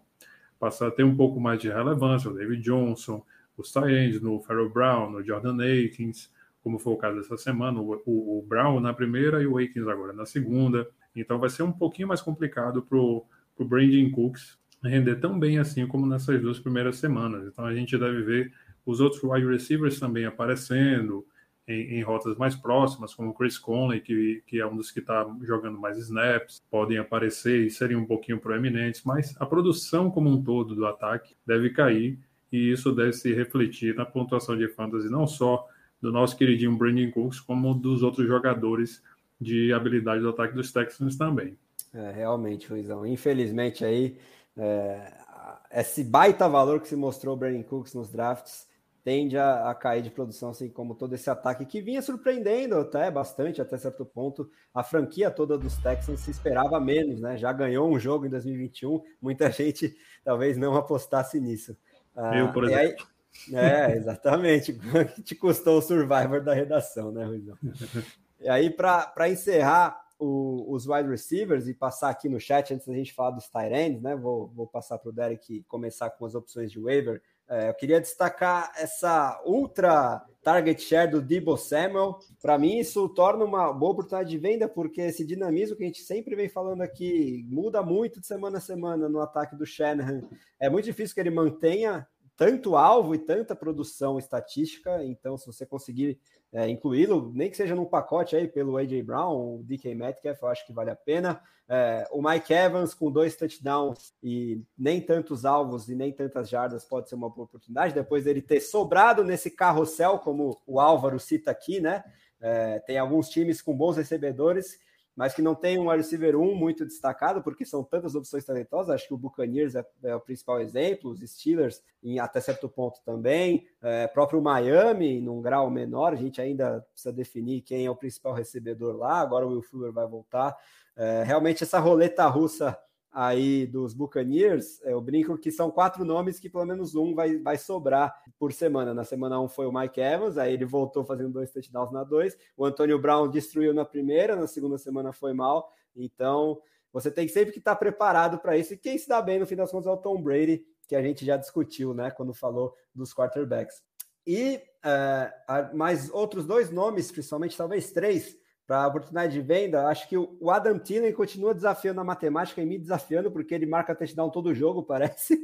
passar a ter um pouco mais de relevância. O David Johnson, os Tyends, no Farrell Brown, no Jordan Akins, como foi o caso dessa semana, o, o, o, Brown na primeira e o Akins agora na segunda. Então, vai ser um pouquinho mais complicado para o Brandon Cooks render tão bem assim como nessas duas primeiras semanas. Então a gente deve ver os outros wide receivers também aparecendo em, em rotas mais próximas, como o Chris Conley, que, que é um dos que está jogando mais snaps, podem aparecer e serem um pouquinho proeminentes, mas a produção como um todo do ataque deve cair e isso deve se refletir na pontuação de fantasy, não só do nosso queridinho Brandon Cooks, como dos outros jogadores de habilidade do ataque dos Texans também. É, realmente, Luizão. Infelizmente aí é, esse baita valor que se mostrou o Brandon Cooks nos drafts tende a, a, cair de produção, assim como todo esse ataque que vinha surpreendendo até bastante, até certo ponto. A franquia toda dos Texans se esperava menos, né? Já ganhou um jogo em 2021, muita gente talvez não apostasse nisso. Ah, Eu, por exemplo. Aí, é, exatamente. te custou o Survivor da redação, né, Ruizão? E aí, para encerrar, o, os wide receivers e passar aqui no chat antes da gente falar dos tight ends, né? Vou, vou passar para o Derek começar com as opções de waiver. É, eu queria destacar essa ultra target share do Debo Samuel. Para mim, isso torna uma boa oportunidade de venda, porque esse dinamismo que a gente sempre vem falando aqui muda muito de semana a semana no ataque do Shanahan. É muito difícil que ele mantenha tanto alvo e tanta produção estatística. Então, se você conseguir é, incluí-lo, nem que seja num pacote aí pelo AJ Brown, o DK Metcalf, eu acho que vale a pena. É, o Mike Evans com dois touchdowns e nem tantos alvos e nem tantas jardas pode ser uma boa oportunidade. Depois dele ter sobrado nesse carrossel, como o Álvaro cita aqui, né? É, tem alguns times com bons recebedores mas que não tem um receiver 1 muito destacado, porque são tantas opções talentosas. Acho que o Buccaneers é, é o principal exemplo, os Steelers, em até certo ponto também, é, próprio Miami, num grau menor, a gente ainda precisa definir quem é o principal recebedor lá. Agora o Will Fuller vai voltar. É, realmente, essa roleta russa aí dos Buccaneers, eu brinco que são quatro nomes que pelo menos um vai, vai sobrar por semana. Na semana 1 um foi o Mike Evans, aí ele voltou fazendo dois touchdowns na dois. O Antônio Brown destruiu na primeira, na segunda semana foi mal. Então, você tem sempre que estar preparado para isso. E quem se dá bem no fim das contas é o Tom Brady, que a gente já discutiu, né, quando falou dos quarterbacks. E uh, mais outros dois nomes, principalmente talvez três, para a oportunidade de venda, acho que o Adam Thielen continua desafiando a matemática e me desafiando, porque ele marca touchdown todo jogo, parece.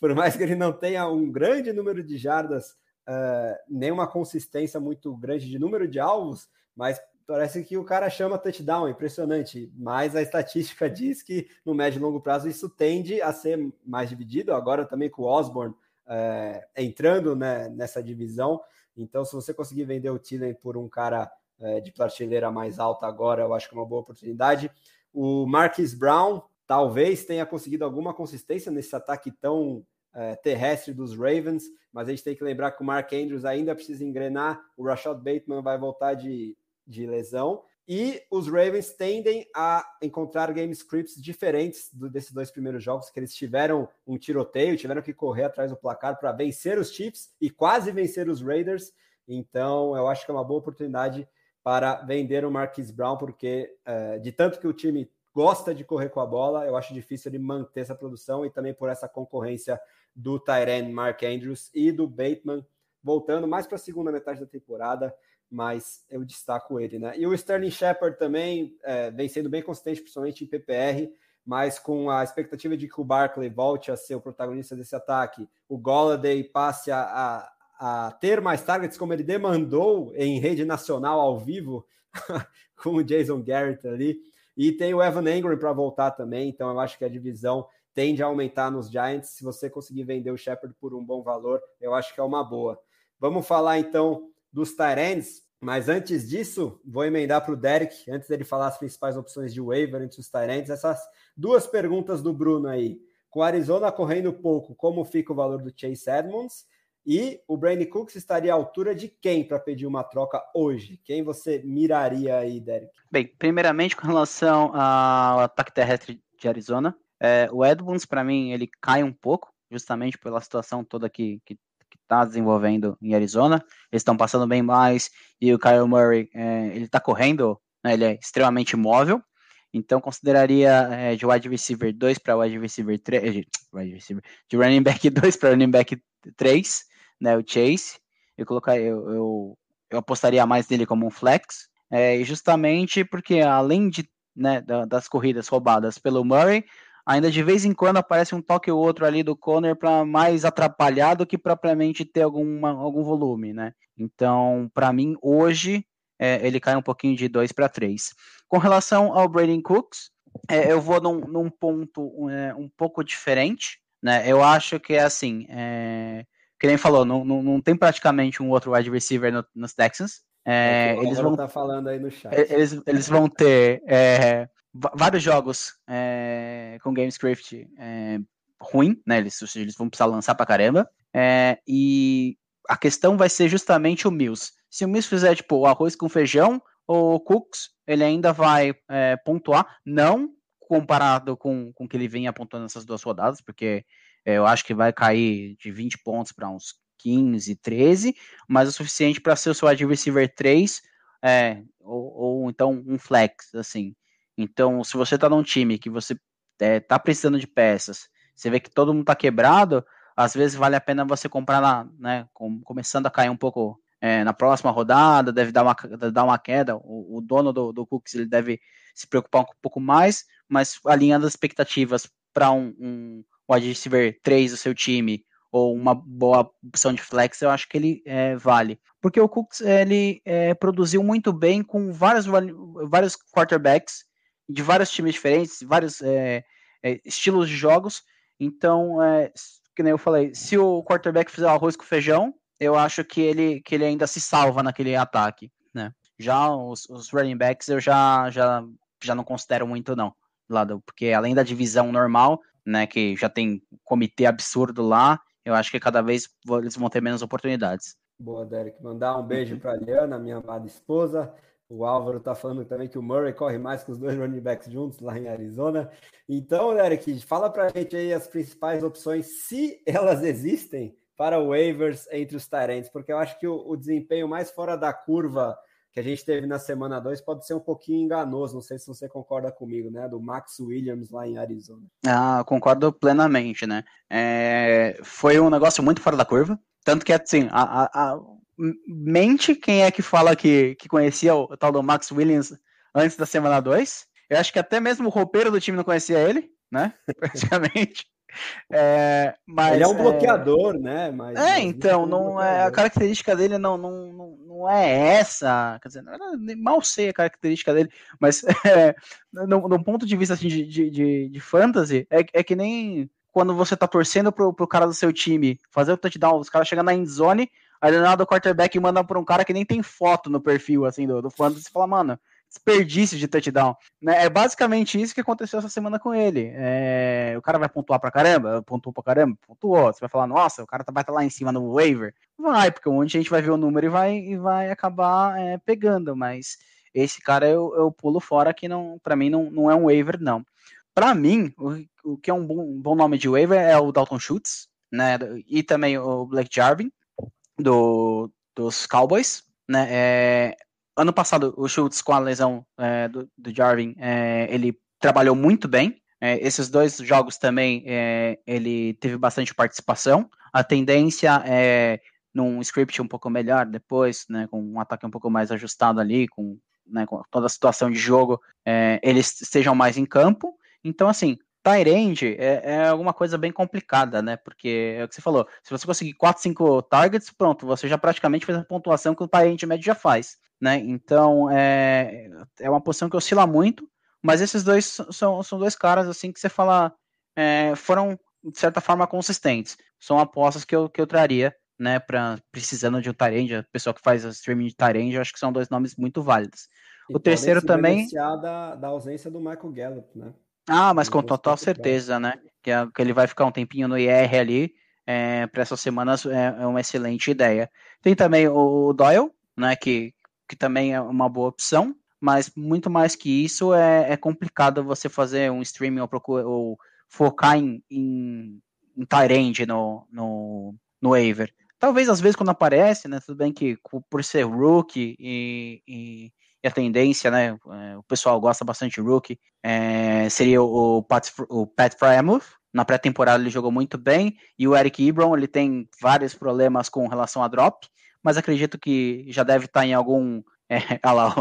Por mais que ele não tenha um grande número de jardas, uh, nem uma consistência muito grande de número de alvos, mas parece que o cara chama touchdown, impressionante. Mas a estatística diz que no médio e longo prazo isso tende a ser mais dividido, agora também com o Osborne uh, entrando né, nessa divisão. Então, se você conseguir vender o Thielen por um cara é, de prateleira mais alta agora, eu acho que é uma boa oportunidade. O Marquis Brown talvez tenha conseguido alguma consistência nesse ataque tão é, terrestre dos Ravens, mas a gente tem que lembrar que o Mark Andrews ainda precisa engrenar, o Rashad Bateman vai voltar de, de lesão, e os Ravens tendem a encontrar game scripts diferentes do, desses dois primeiros jogos, que eles tiveram um tiroteio, tiveram que correr atrás do placar para vencer os Chiefs e quase vencer os Raiders. Então, eu acho que é uma boa oportunidade para vender o Marquis Brown, porque é, de tanto que o time gosta de correr com a bola, eu acho difícil ele manter essa produção e também por essa concorrência do Tyren Mark Andrews e do Bateman voltando mais para a segunda metade da temporada, mas eu destaco ele, né? E o Sterling Shepard também é, vem sendo bem consistente, principalmente em PPR, mas com a expectativa de que o Barkley volte a ser o protagonista desse ataque, o Golladay passe a, a a ter mais targets, como ele demandou em rede nacional ao vivo com o Jason Garrett ali. E tem o Evan Engram para voltar também, então eu acho que a divisão tende a aumentar nos Giants. Se você conseguir vender o Shepard por um bom valor, eu acho que é uma boa. Vamos falar então dos Tyrants, mas antes disso, vou emendar para o Derek, antes dele falar as principais opções de waiver entre os Tyrants, essas duas perguntas do Bruno aí. Com Arizona correndo pouco, como fica o valor do Chase Edmonds? E o Brandon Cooks estaria à altura de quem para pedir uma troca hoje? Quem você miraria aí, Derek? Bem, primeiramente com relação ao ataque terrestre de Arizona, é, o Edmonds, para mim, ele cai um pouco. justamente pela situação toda que, que está desenvolvendo em Arizona. Eles estão passando bem mais e o Kyle Murray é, ele está correndo, né, ele é extremamente móvel. Então consideraria é, de wide receiver 2 para wide receiver 3, de, de running back 2 para running back 3, né, o Chase. Eu colocar eu, eu, eu apostaria mais nele como um flex, é, justamente porque além de né, das corridas roubadas pelo Murray, ainda de vez em quando aparece um toque ou outro ali do Conner para mais atrapalhar do que propriamente ter alguma, algum volume, né? Então, para mim, hoje, é, ele cai um pouquinho de 2 para 3. Com relação ao Braden Cooks, é, eu vou num, num ponto é, um pouco diferente, né? Eu acho que é assim, é, que nem falou, não, não, não tem praticamente um outro wide receiver no, nos Texans. É, é eles vão tá falando aí no chat. Eles, eles vão ter é, vários jogos é, com GameScript é, ruim, né? Eles, eles vão precisar lançar pra caramba. É, e a questão vai ser justamente o Mills. Se o Mills fizer, tipo, o arroz com feijão, o Cooks, ele ainda vai pontuar, não comparado com, com o que ele vem apontando nessas duas rodadas, porque eu acho que vai cair de 20 pontos para uns 15, 13, mas o suficiente para ser o seu wide receiver 3, é, ou, ou, então um flex, assim. Então, se você está num time que você é, tá precisando de peças, você vê que todo mundo está quebrado, às vezes vale a pena você comprar lá, né, com, começando a cair um pouco é, na próxima rodada, deve dar uma, dar uma queda, o, o dono do, do Cooks ele deve se preocupar um pouco mais, mas alinhando as expectativas para um, um wide receiver 3 do seu time, ou uma boa opção de flex, eu acho que ele é, vale. Porque o Cooks ele é, produziu muito bem com vários, vários quarterbacks de vários times diferentes, vários é, é, estilos de jogos. Então, é, que nem eu falei, se o quarterback fizer arroz com feijão, eu acho que ele, que ele ainda se salva naquele ataque, né? Já os, os running backs eu já, já, já não considero muito, não. Lado, porque além da divisão normal, né, que já tem comitê absurdo lá, eu acho que cada vez eles vão ter menos oportunidades. Boa, Derek. Mandar um beijo para a Liana, minha amada esposa. O Álvaro tá falando também que o Murray corre mais que os dois running backs juntos lá em Arizona. Então, Eric, fala pra gente aí as principais opções, se elas existem, para waivers entre os Tyrants, porque eu acho que o, o, desempenho mais fora da curva que a gente teve na semana 2 pode ser um pouquinho enganoso. Não sei se você concorda comigo, né? Do Max Williams lá em Arizona. Ah, concordo plenamente, né? É, foi um negócio muito fora da curva. Tanto que, assim, a, a, mente quem é que fala que, que conhecia o, o tal do Max Williams antes da semana 2. Eu acho que até mesmo o roupeiro do time não conhecia ele, né? Praticamente. É, mas, ele é um é bloqueador, é... né? Mas, é, então, não é, a característica dele não, não, não, não é essa. Quer dizer, não, mal sei a característica dele, mas é, no, no, ponto de vista assim, de, de, de, de fantasy, é, é que nem quando você tá torcendo pro, pro cara do seu time fazer o touchdown, os caras chegam na endzone, Aí do nada o quarterback manda pra um cara que nem tem foto no perfil, assim, do, do fantasy e fala, mano, desperdício de touchdown. Né? É basicamente isso que aconteceu essa semana com ele. É... O cara vai pontuar pra caramba? Pontuou pra caramba? Pontuou. Você vai falar, nossa, o cara vai estar tá lá em cima no waiver? Vai, porque um monte de gente vai ver o número e vai, e vai acabar é, pegando, mas esse cara eu, eu pulo fora que não, pra mim não, não é um waiver, não. Pra mim, o, o que é um bom, um bom nome de waiver é o Dalton Schultz, né? E também o Blake Jarvin do, dos Cowboys, né? É, ano passado, o Schultz, com a lesão é, do, do, Jarvin, é, ele trabalhou muito bem. É, esses dois jogos também, é, ele teve bastante participação. A tendência é num script um pouco melhor depois, né, com um ataque um pouco mais ajustado ali, com, né, com toda a situação de jogo, é, eles estejam mais em campo. Então, assim, Tyrande é, é alguma coisa bem complicada, né? Porque é o que você falou, se você conseguir 4, 5 targets, pronto, você já praticamente fez a pontuação que o Tyrande médio já faz, né? Então é, é uma posição que oscila muito, mas esses dois são, são dois caras assim que você fala é, foram de certa forma consistentes. São apostas que eu, que eu traria, né? Para precisando de um Tyrande, a pessoa que faz streaming de eu acho que são dois nomes muito válidos. E o terceiro também. Da, da ausência do Michael Gallup, né? Ah, mas com total certeza, né? Que, que ele vai ficar um tempinho no IR ali é, para essas semanas é, é, uma excelente ideia. Tem também o Doyle, né? Que, que também é uma boa opção, mas muito mais que isso é, é complicado você fazer um streaming ou, ou focar em, em, um Tyrande no, no, no waiver. Talvez às vezes quando aparece, né? Tudo bem que por ser rookie e, e, e a tendência, né? É, o pessoal gosta bastante de rookie. É, seria o, Pat, o Pat Fryermuth. Na pré-temporada ele jogou muito bem. E o Eric Ebron, ele tem vários problemas com relação a drop. Mas acredito que já deve estar em algum. É, olha lá,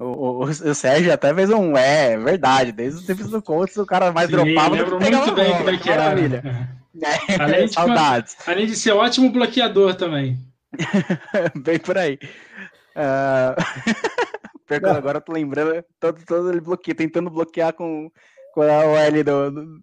o, o, o, Sérgio até fez um. É, verdade. Desde os tempos do Colts, o cara mais Sim, dropava. Lembro muito bem como é que era. Maravilha. É, além, de, Saudades. além de ser ótimo bloqueador também. Bem por aí. Uh... agora eu tô lembrando, todo, todo ele bloqueia, tentando bloquear com, com a OL do, do,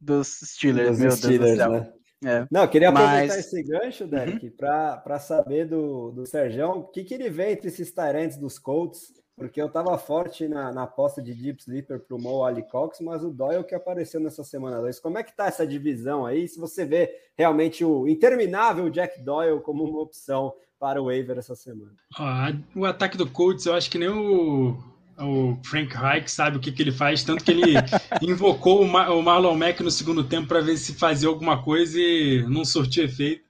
dos Steelers. Dos meu Steelers, Deus do céu. Né? É. Não, queria aproveitar Mas... esse gancho, Derek, uhum. para saber do, do Serjão o que, que ele vê entre esses Tyrants dos Colts porque eu estava forte na, na aposta de Deep Sleeper para o Mo Ali Cox, mas o Doyle que apareceu nessa semana 2. Como é que tá essa divisão aí? Se você vê realmente o interminável Jack Doyle como uma opção para o waiver essa semana. Ah, o ataque do Colts, eu acho que nem o, o Frank Reich sabe o que, que ele faz, tanto que ele invocou o, Mar o Marlon Mack no segundo tempo para ver se fazia alguma coisa e não surtiu efeito.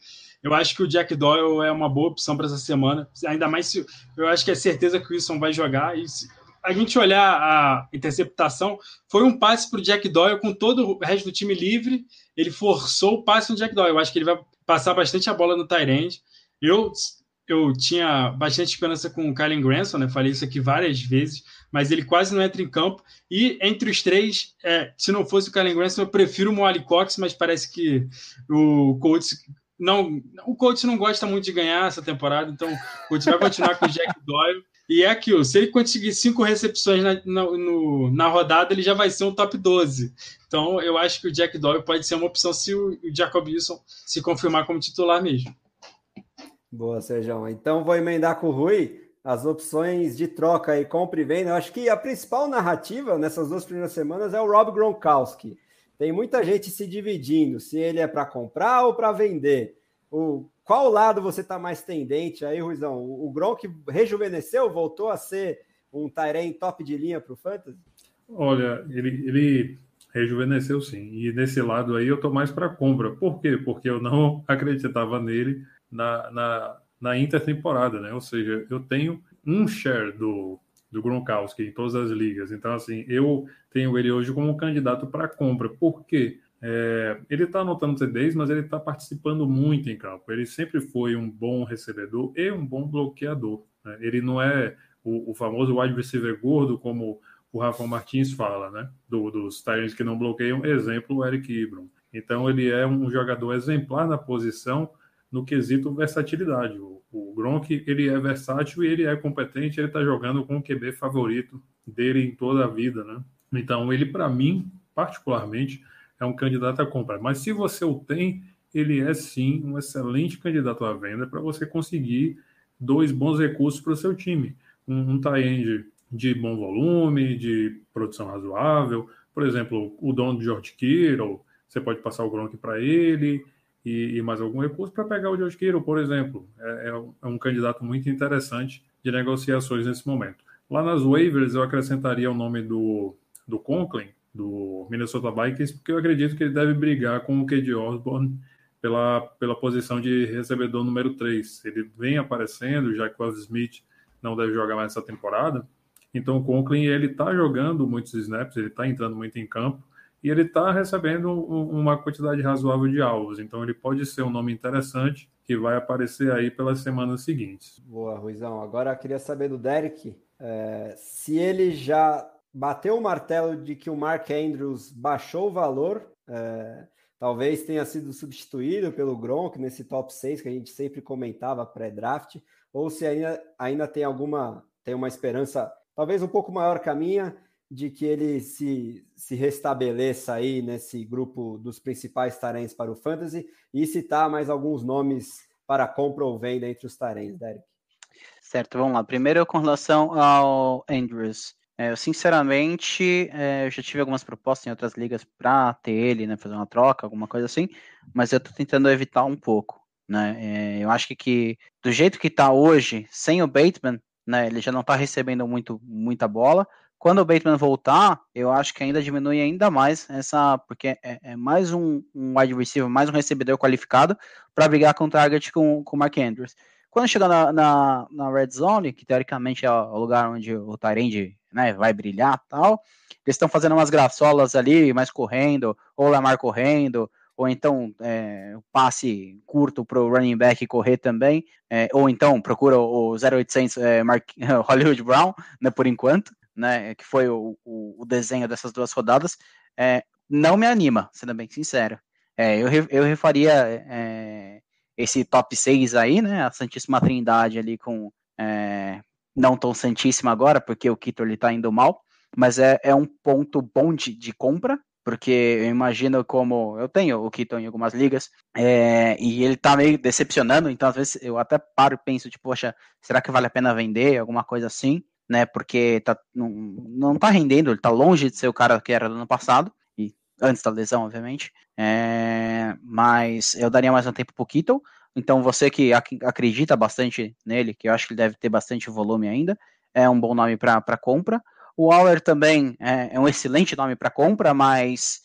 Eu acho que o Jack Doyle é uma boa opção para essa semana, ainda mais se eu acho que é certeza que o Wilson vai jogar. E se a gente olhar a interceptação, foi um passe para o Jack Doyle com todo o resto do time livre. Ele forçou o passe no Jack Doyle. Eu acho que ele vai passar bastante a bola no Tyrande. Eu eu tinha bastante esperança com o Kylen Granson, né? Falei isso aqui várias vezes, mas ele quase não entra em campo. E entre os três, é, se não fosse o Kylen Granson, eu prefiro o Molly Cox, mas parece que o Colts não, o coach não gosta muito de ganhar essa temporada, então o coach vai continuar com o Jack Doyle. E é aquilo, se ele conseguir cinco recepções na, na, no, na rodada, ele já vai ser um top 12. Então eu acho que o Jack Doyle pode ser uma opção se o, o Jacob Wilson se confirmar como titular mesmo. Boa, Sérgio. Então vou emendar com o Rui as opções de troca e compra e venda. Eu acho que a principal narrativa nessas duas primeiras semanas é o Rob Gronkowski tem muita gente se dividindo se ele é para comprar ou para vender. O, qual lado você está mais tendente aí, Ruizão? O, o Gronk rejuvenesceu, voltou a ser um Tyrene top de linha para o Fantasy? Olha, ele, ele rejuvenesceu sim. E nesse lado aí eu tô mais para compra. Por quê? Porque eu não acreditava nele na, na, na intertemporada, né? Ou seja, eu tenho um share do, do Gronkowski em todas as ligas. Então, assim, eu tenho ele hoje como candidato para compra. Por quê? É, ele está anotando CDs, mas ele está participando muito em campo. Ele sempre foi um bom recebedor e um bom bloqueador. Né? Ele não é o, o, famoso wide receiver gordo, como o Rafa Martins fala, né? Do, dos Tyrants que não bloqueiam, exemplo, o Eric Ibram. Então, ele é um jogador exemplar na posição no quesito versatilidade. O, o Gronk, ele é versátil e ele é competente, ele está jogando com o QB favorito dele em toda a vida, né? Então, ele, para mim, particularmente, é um candidato a compra. Mas se você o tem, ele é sim um excelente candidato à venda para você conseguir dois bons recursos para o seu time. Um, um tie-end de bom volume, de produção razoável. Por exemplo, o dono de George Kittle, você pode passar o Gronk para ele e, e mais algum recurso para pegar o Kittle, por exemplo. É, é, um, é, um candidato muito interessante de negociações nesse momento. Lá nas waivers, eu acrescentaria o nome do, do Conklin, do Minnesota Vikings, porque eu acredito que ele deve brigar com o K.D. Osborne pela, pela posição de recebedor número 3. Ele vem aparecendo, já que o Smith não deve jogar mais essa temporada. Então o Conklin ele está jogando muitos snaps, ele está entrando muito em campo e ele está recebendo uma quantidade razoável de alvos. Então ele pode ser um nome interessante que vai aparecer aí pelas semanas seguintes. Boa, Ruizão. Agora eu queria saber do Derek é, se ele já bateu o martelo de que o Mark Andrews baixou o valor, é, talvez tenha sido substituído pelo Gronk nesse top 6 que a gente sempre comentava pré-draft, ou se ainda, ainda tem alguma, tem uma esperança talvez um pouco maior que a minha, de que ele se, se restabeleça aí nesse grupo dos principais tarens para o Fantasy e citar mais alguns nomes para compra ou venda entre os tarens, Derek. Certo, vamos lá. Primeiro com relação ao Andrews. É, eu, sinceramente, é, eu já tive algumas propostas em outras ligas para ter ele, né, fazer uma troca, alguma coisa assim, mas eu estou tentando evitar um pouco. Né? É, eu acho que, que do jeito que está hoje, sem o Bateman, né, ele já não está recebendo muito, muita bola, quando o Bateman voltar, eu acho que ainda diminui ainda mais essa, porque é, é mais um, um wide receiver, mais um recebedor qualificado para brigar com o target com o Mark Andrews. Quando chega na, na, na, red zone, que teoricamente é o lugar onde o Tyrande né, vai brilhar tal, eles estão fazendo umas graçolas ali, mais correndo, ou Lamar correndo, ou então é, passe curto para o running back correr também, é, ou então procura o 0800 é, Mark, Hollywood Brown, né, por enquanto, né, que foi o, o, o desenho dessas duas rodadas, é, não me anima, sendo bem sincero. É, eu, eu refaria é, esse top 6 aí, né, a Santíssima Trindade ali com não tão santíssima agora, porque o Kitor ele tá indo mal, mas é, é um ponto bom de, de compra, porque eu imagino como eu tenho o Keaton em algumas ligas, é, e ele tá meio decepcionando, então às vezes eu até paro e penso, tipo, poxa, será que vale a pena vender, alguma coisa assim, né, porque tá, não, não tá rendendo, ele tá longe de ser o cara que era do ano passado, e antes da lesão, obviamente, é, mas eu daria mais um tempo pro Keaton, então você que ac acredita bastante nele, que eu acho que ele deve ter bastante volume ainda, é um bom nome para compra, o Waller também é, é um excelente nome para compra, mas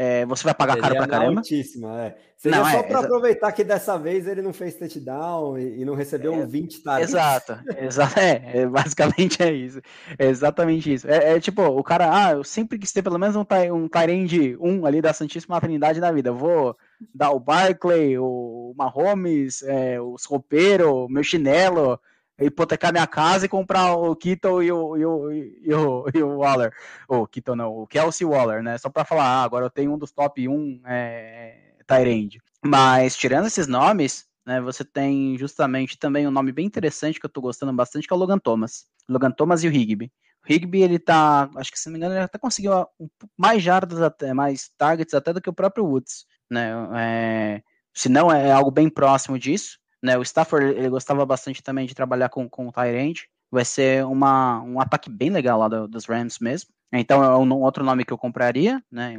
é, você vai pagar caro pra caramba. Altíssima, é. Seria não, só é, para aproveitar que dessa vez ele não fez touchdown e, e não recebeu é, 20 targets. Exato, exato é, é, basicamente é isso. É exatamente isso. É, é, tipo, o cara, ah, eu sempre quis ter pelo menos um, um Tyrande 1 ali da Santíssima Trindade na vida. Eu vou dar o Barclay, o Mahomes, é, os roupeiro, meu chinelo, hipotecar minha casa e comprar o Kittle e o, e o, e o, e o Waller. O Kittle não, o Kelsey Waller, né? Só para falar, ah, agora eu tenho um dos top 1 é, Tyrande. Mas tirando esses nomes, né, você tem justamente também um nome bem interessante que eu tô gostando bastante, que é o Logan Thomas. Logan Thomas e o Higby. O Higby, ele tá, acho que se não me engano, ele até conseguiu mais jardas até, mais targets até do que o próprio Woods, né? É, se não é algo bem próximo disso, né? O Stafford ele gostava bastante também de trabalhar com, com o Tyrant. Vai ser uma, um ataque bem legal lá do, dos Rams mesmo. Então é um outro nome que eu compraria, né?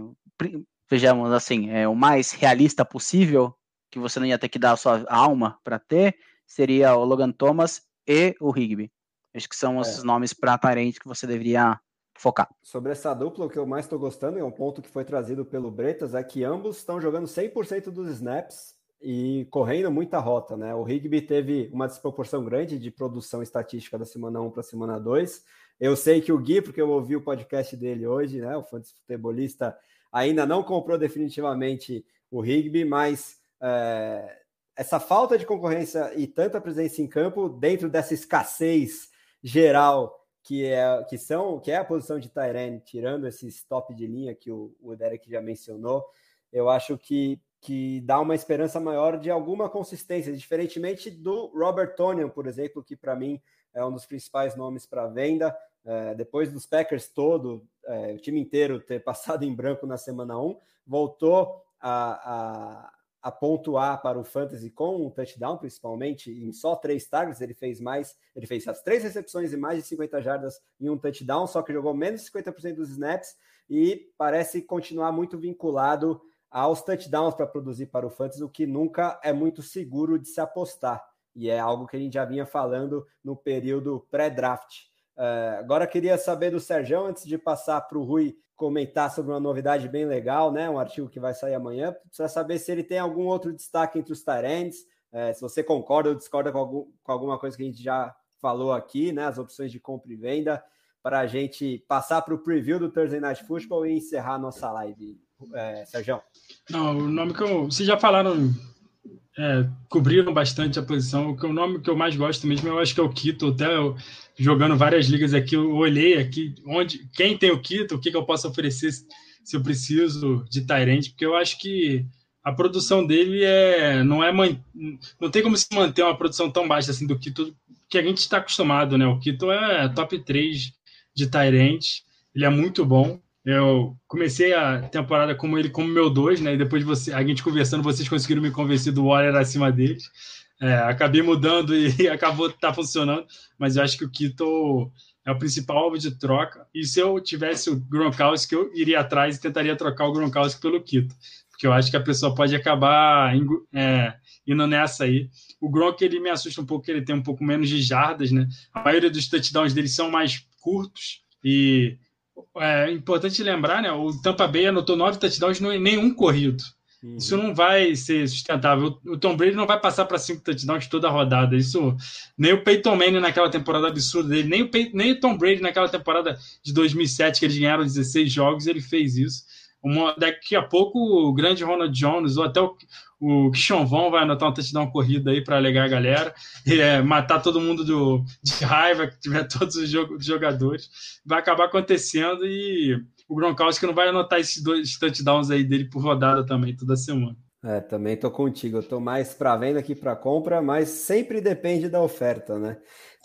Vejamos assim, é o mais realista possível que você não ia ter que dar a sua alma para ter seria o Logan Thomas e o Higby. Acho que são é. os nomes para Tyrant que você deveria focar. Sobre essa dupla, o que eu mais estou gostando, é um ponto que foi trazido pelo Bretas, é que ambos estão jogando 100% dos snaps e correndo muita rota, né? O Rigby teve uma desproporção grande de produção estatística da semana 1 para a semana 2. Eu sei que o Gui, porque eu ouvi o podcast dele hoje, né? O fantasy futebolista ainda não comprou definitivamente o Rigby, mas é, essa falta de concorrência e tanta presença em campo dentro dessa escassez geral que é que são que é a posição de Tyrene, tirando esses top de linha que o, o Derek já mencionou, eu acho que que dá uma esperança maior de alguma consistência, diferentemente do Robert Tonian, por exemplo, que para mim é um dos principais nomes para venda. É, depois dos Packers todo, é, o time inteiro ter passado em branco na semana 1, voltou a, a, a, pontuar para o Fantasy com um touchdown, principalmente, em só três targets, ele fez mais, ele fez as três recepções e mais de 50 jardas em um touchdown, só que jogou menos de 50% dos snaps e parece continuar muito vinculado aos touchdowns para produzir para o Fantasy, o que nunca é muito seguro de se apostar. E é algo que a gente já vinha falando no período pré-draft. Uh, agora queria saber do Sérgio, antes de passar para o Rui comentar sobre uma novidade bem legal, né? Um artigo que vai sair amanhã. Precisa saber se ele tem algum outro destaque entre os Tyrands, uh, se você concorda ou discorda com, algum, com alguma coisa que a gente já falou aqui, né? As opções de compra e venda, para a gente passar para o preview do Thursday Night Football e encerrar nossa live é, Sérgio? Não, o nome que eu. Vocês já falaram, é, cobriram bastante a posição. O, nome que eu mais gosto mesmo, eu acho que é o Quito. Até eu, jogando várias ligas aqui, eu olhei aqui onde quem tem o Quito, o que, que eu posso oferecer se eu preciso de Tyrant, porque eu acho que a produção dele é não é não tem como se manter uma produção tão baixa assim do Quito que a gente está acostumado, né? O Quito é top 3 de Tyrant, ele é muito bom. Eu comecei a temporada como ele como meu dois, né? E depois de você, a gente conversando, vocês conseguiram me convencer do Warrior acima deles. É, acabei mudando e acabou tá funcionando, mas eu acho que o Kito é o principal alvo de troca. E se eu tivesse o Gronkowski, eu iria atrás e tentaria trocar o Gronkowski pelo Kito, porque eu acho que a pessoa pode acabar é, indo nessa aí. O Gronk ele me assusta um pouco, ele tem um pouco menos de jardas, né? A maioria dos touchdowns dele são mais curtos E é importante lembrar, né? O Tampa Bay anotou nove touchdowns e nenhum corrido. Uhum. Isso não vai ser sustentável. O Tom Brady não vai passar para cinco touchdowns toda a rodada. Isso nem o Peyton Manning naquela temporada absurda dele, nem o, Pey, nem o Tom Brady naquela temporada de 2007 que eles ganharam 16 jogos, ele fez isso. Uma, daqui a pouco o grande Ronald Jones ou até o, o Kishon Von vai anotar um touchdown corrida aí para alegar a galera, é, matar todo mundo do, de raiva que tiver todos os jogadores. Vai acabar acontecendo e o Gronkowski não vai anotar esses dois touchdowns aí dele por rodada também, toda semana. É, também tô contigo. Eu tô mais para venda que para compra, mas sempre depende da oferta, né?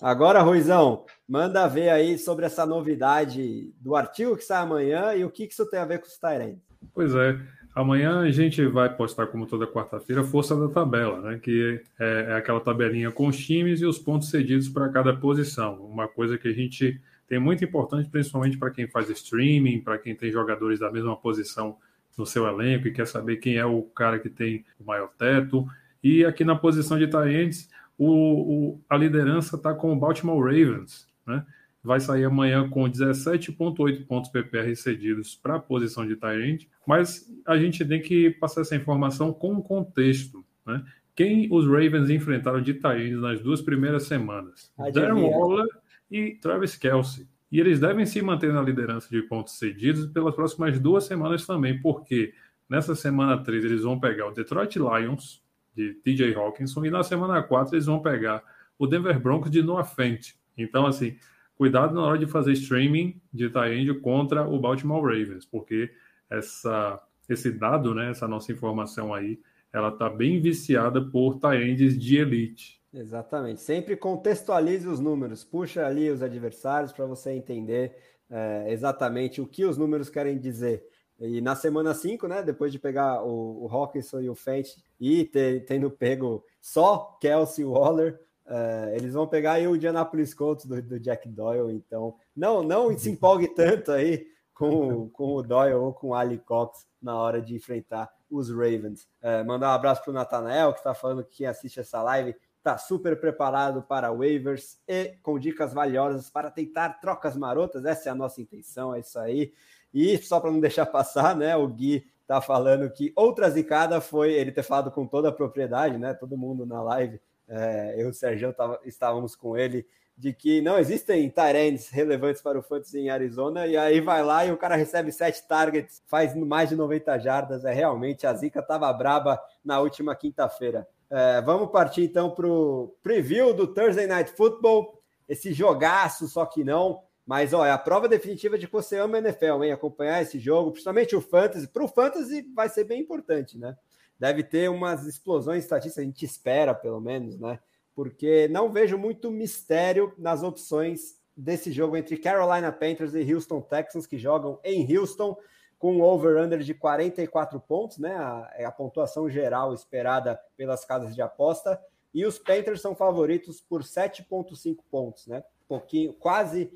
Agora, Ruizão, manda ver aí sobre essa novidade do artigo que sai amanhã e o que, isso tem a ver com os Tyrants. Pois é. Amanhã a gente vai postar, como toda quarta-feira, a força da tabela, né? Que é, é aquela tabelinha com os times e os pontos cedidos para cada posição. Uma coisa que a gente tem muito importante, principalmente para quem faz streaming, para quem tem jogadores da mesma posição no seu elenco e quer saber quem é o cara que tem o maior teto. E aqui na posição de Tyrants, o, o, a liderança está com o Baltimore Ravens, né? Vai sair amanhã com 17,8 pontos PPR cedidos para a posição de Tyrant, mas a gente tem que passar essa informação com contexto, né? Quem os Ravens enfrentaram de Tyrants nas duas primeiras semanas? Darren Waller e Travis Kelsey. E eles devem se manter na liderança de pontos cedidos pelas próximas duas semanas também, porque nessa semana 3 eles vão pegar o Detroit Lions, de TJ Hawkinson, e na semana 4 eles vão pegar o Denver Broncos de Noah Fent. Então, assim, cuidado na hora de fazer streaming de tie contra o Baltimore Ravens, porque essa, esse dado, né, essa nossa informação aí, ela está bem viciada por tie de elite. Exatamente. Sempre contextualize os números, puxa ali os adversários para você entender é, exatamente o que os números querem dizer. E na semana 5, né, depois de pegar o, o Hawkinson e o Fent e ter, tendo pego só Kelsey Waller, é, eles vão pegar aí o Indianapolis Colts do, do, Jack Doyle. Então, não, não se empolgue tanto aí com, com o Doyle ou com o Ali Cox na hora de enfrentar os Ravens. É, mandar um abraço para o Natanael, que está falando que quem assiste essa live está super preparado para waivers e com dicas valiosas para tentar trocas marotas. Essa é a nossa intenção, é isso aí. E só para não deixar passar, né? O Gui tá falando que outra zicada foi ele ter falado com toda a propriedade, né? Todo mundo na live, é, eu e o Sérgio estávamos com ele, de que não existem Tyrants relevantes para o Fantasy em Arizona, e aí vai lá e o cara recebe sete targets, faz mais de 90 jardas. É realmente a zica tava braba na última quinta-feira. É, vamos partir então para o preview do Thursday Night Football. Esse jogaço, só que não. Mas ó, é a prova definitiva de que você ama a NFL, hein? Acompanhar esse jogo, principalmente o Fantasy. Para o Fantasy vai ser bem importante, né? Deve ter umas explosões estatísticas, a gente espera, pelo menos, né? Porque não vejo muito mistério nas opções desse jogo entre Carolina Panthers e Houston Texans, que jogam em Houston com um over-under de 44 pontos, né? A, é a, pontuação geral esperada pelas casas de aposta. E os Panthers são favoritos por 7,5 pontos, né? Pouquinho, quase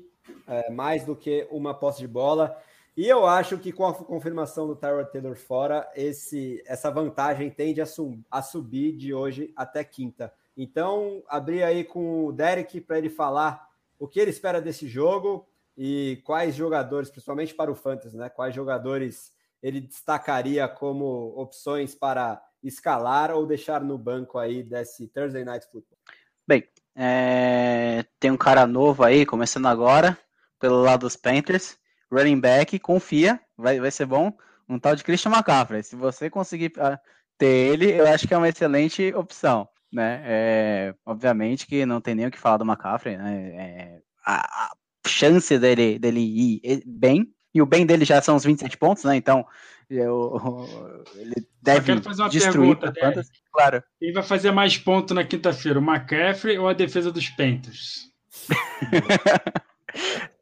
é, mais do que uma posse de bola. E eu acho que com a confirmação do Tyrod Taylor fora, esse, essa vantagem tende a, sub, a subir de hoje até quinta. Então, abri aí com o Derek para ele falar o que ele espera desse jogo, e quais jogadores, principalmente para o Fantasy, né? Quais jogadores ele destacaria como opções para escalar ou deixar no banco aí desse Thursday Night Football? Bem, é... tem um cara novo aí, começando agora, pelo lado dos Panthers, running back, confia, vai, vai ser bom, um tal de Christian McCaffrey. Se você conseguir ah, ter ele, eu acho que é uma excelente opção, né? É... obviamente que não tem nem o que falar do McCaffrey, né? É... A, a chance dele, dele ir bem, e o bem dele já são os 27 pontos, né? Então, eu, ele deve destruir pergunta, claro. Quem vai fazer mais pontos na quinta-feira, o McCaffrey ou a defesa dos Panthers?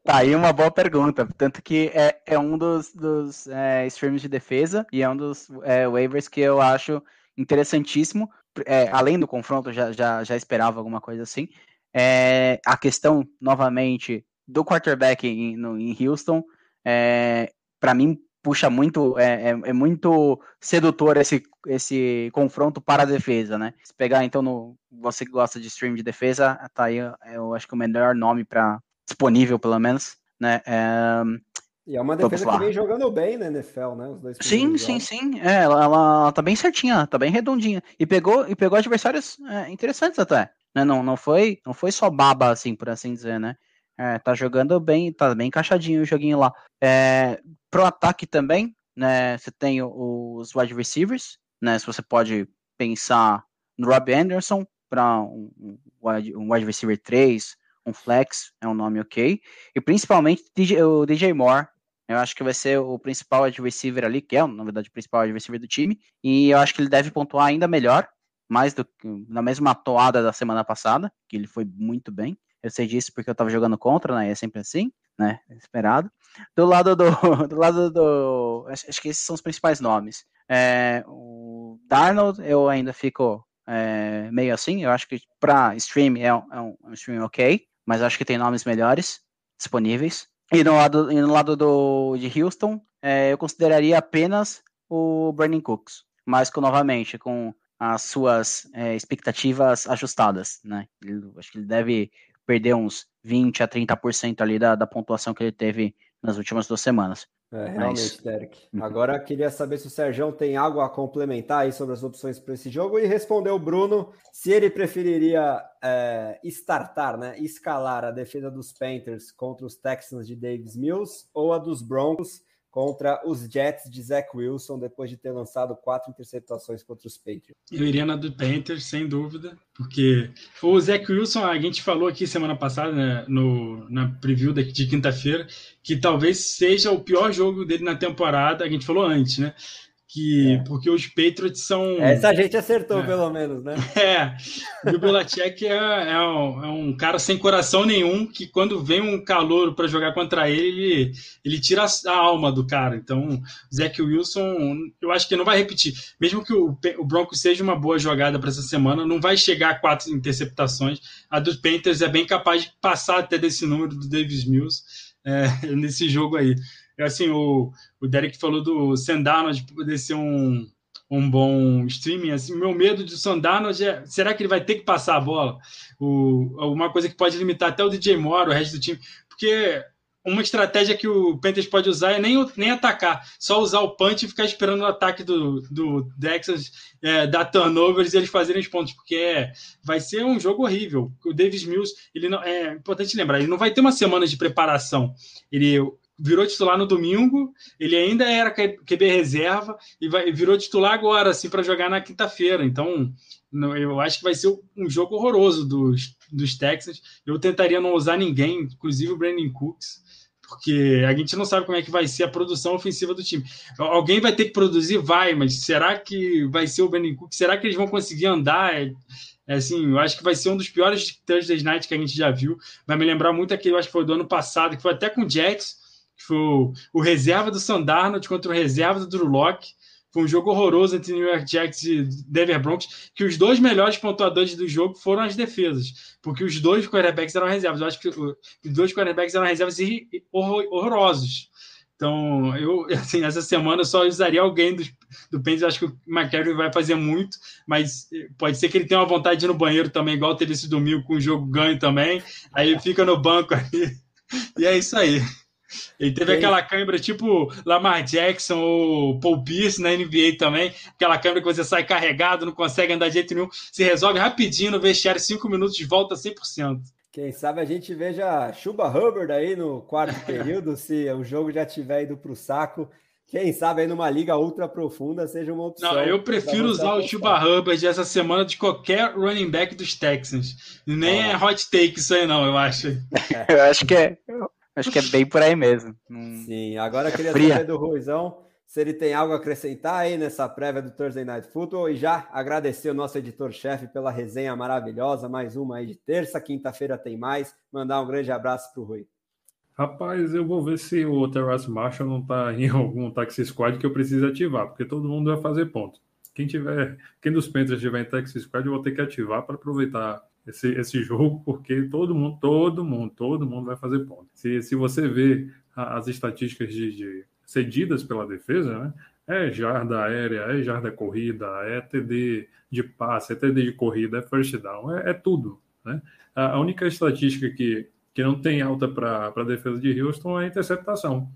tá aí uma boa pergunta. Tanto que é, é um dos, dos é, streams de defesa e é um dos é, waivers que eu acho interessantíssimo. É, além do confronto, já, já, já esperava alguma coisa assim. É, a questão, novamente, do quarterback em, no, em Houston, é, para mim puxa muito, é, é, é, muito sedutor esse, esse confronto para a defesa, né? Se pegar então no você que gosta de stream de defesa, tá aí, eu acho que o melhor nome para disponível pelo menos né? É... E é uma defesa que vem jogando bem na NFL, né? Os dois sim, sim, sim. É, ela, ela tá bem certinha, tá bem redondinha. E pegou, e pegou adversários é, interessantes até. Né? Não, não, foi, não foi só baba, assim, por assim dizer, né? É, tá jogando bem, tá bem encaixadinho o joguinho lá. É, pro ataque também, né? Você tem os wide receivers, né? Se você pode pensar no Rob Anderson para um, um wide receiver 3, um flex, é um nome ok. E principalmente DJ, o DJ Moore, eu acho que vai ser o principal receiver ali, que é, na verdade, o principal receiver do time. E eu acho que ele deve pontuar ainda melhor, mais do que na mesma toada da semana passada, que ele foi muito bem. Eu sei disso porque eu tava jogando contra, né? É sempre assim, né? Esperado. Do lado do. Do lado do. Acho, acho que esses são os principais nomes. É, o Darnold, eu ainda fico é, meio assim. Eu acho que para stream é um, é um stream ok, mas acho que tem nomes melhores disponíveis. E no lado, e no lado do, de Houston, é, eu consideraria apenas o Brandon Cooks, mas com, novamente, com as suas é, expectativas ajustadas, né? Ele, acho que ele deve perder uns 20 a 30% ali da, da pontuação que ele teve nas últimas duas semanas. É, realmente. Derek. Uhum. Agora queria saber se o Sérgio tem algo a complementar aí sobre as opções para esse jogo e respondeu o Bruno se ele preferiria é, startar, né, escalar a defesa dos Panthers contra os Texans de Davis Mills ou a dos Broncos contra os Jets de Zach Wilson depois de ter lançado quatro interceptações contra os Patriots. Eu iria na do Panthers, sem dúvida, porque o Zach Wilson, a gente falou aqui semana passada, né, no, na preview de quinta-feira, que talvez seja o pior jogo dele na temporada, a gente falou antes, né? Que é. porque os Patriots são. Essa gente acertou, é. pelo menos, né? É. E o Belichick é, é, um, é, um, cara sem coração nenhum, que quando vem um calor para jogar contra ele, ele, ele tira a alma do cara. Então, Zach Wilson, eu acho que não vai repetir. Mesmo que o, o Broncos seja uma boa jogada para essa semana, não vai chegar a quatro interceptações. A dos Panthers é bem capaz de passar até desse número do Davis Mills é, nesse jogo aí. É assim, o, o Derek falou do Sandarnold poder ser um, um bom streaming. Assim, meu medo de Sandarnold é será que ele vai ter que passar a bola? O, uma coisa que pode limitar até o DJ Moore, o resto do time, porque uma estratégia que o Panthers pode usar é nem, nem atacar, só usar o punch e ficar esperando o ataque do, do Texas é, dar turnovers e eles fazerem os pontos, porque é, vai ser um jogo horrível. O Davis Mills, ele não, é importante lembrar, ele não vai ter uma semana de preparação. Ele virou titular no domingo, ele ainda era QB reserva e vai, virou titular agora, assim, para jogar na quinta-feira. Então, eu acho que vai ser um jogo horroroso dos, dos Texans. Eu tentaria não usar ninguém, inclusive o Brandon Cooks, porque a gente não sabe como é que vai ser a produção ofensiva do time. Alguém vai ter que produzir? Vai, mas será que vai ser o Brandon Cooks? Será que eles vão conseguir andar? É, é assim, eu acho que vai ser um dos piores Thursday Night que a gente já viu. Vai me lembrar muito aquele, eu acho que foi do ano passado, que foi até com o Jets, que foi o, o reserva do Sandarnold contra o reserva do Drew Locke. Foi um jogo horroroso entre New York Jets e Denver Broncos, que os dois melhores pontuadores do jogo foram as defesas, porque os dois quarterbacks eram reservas. Eu acho que os dois quarterbacks eram reservas horrorosos. Então, eu, assim, essa semana eu só usaria alguém do, do Panthers. Acho que o McCaffrey vai fazer muito, mas pode ser que ele tenha uma vontade de ir no banheiro também, igual teve esse domingo com o jogo ganho também. Aí fica no banco aí. E é isso aí. Ele teve aquela câmera tipo Lamar Jackson ou Paul Pierce na NBA também. Aquela câmera que você sai carregado, não consegue andar de jeito nenhum. Se resolve rapidinho no vestiário, cinco minutos de volta 100%. Quem sabe a gente veja Chuba Hubbard aí no quarto período, se o jogo já tiver ido para o saco. Quem sabe aí numa liga ultra profunda seja uma opção. Não, eu prefiro usar o Chuba Hubbard essa semana de qualquer running back dos Texans. Nem ah. é hot take isso aí, não, eu acho. eu acho que é. Acho que é bem por aí mesmo. Sim, agora eu queria fria. saber do Ruizão se ele tem algo a acrescentar aí nessa prévia do Thursday Night Football e já agradecer o nosso editor-chefe pela resenha maravilhosa, mais uma aí de terça, quinta-feira tem mais. Mandar um grande abraço para o Rui. Rapaz, eu vou ver se o Terrace Marshall não está em algum taxi squad que eu preciso ativar, porque todo mundo vai fazer ponto. Quem tiver, quem dos Panthers tiver em taxi squad, eu vou ter que ativar para aproveitar esse, esse jogo, porque todo mundo, todo mundo, todo mundo vai fazer ponto. Se, se você vê as estatísticas de, de cedidas pela defesa, né? É jarda aérea, é jarda corrida, é TD de passe, é TD de corrida, é first down, é, é tudo. Né? A, a única estatística que, que não tem alta para a defesa de Houston é a interceptação.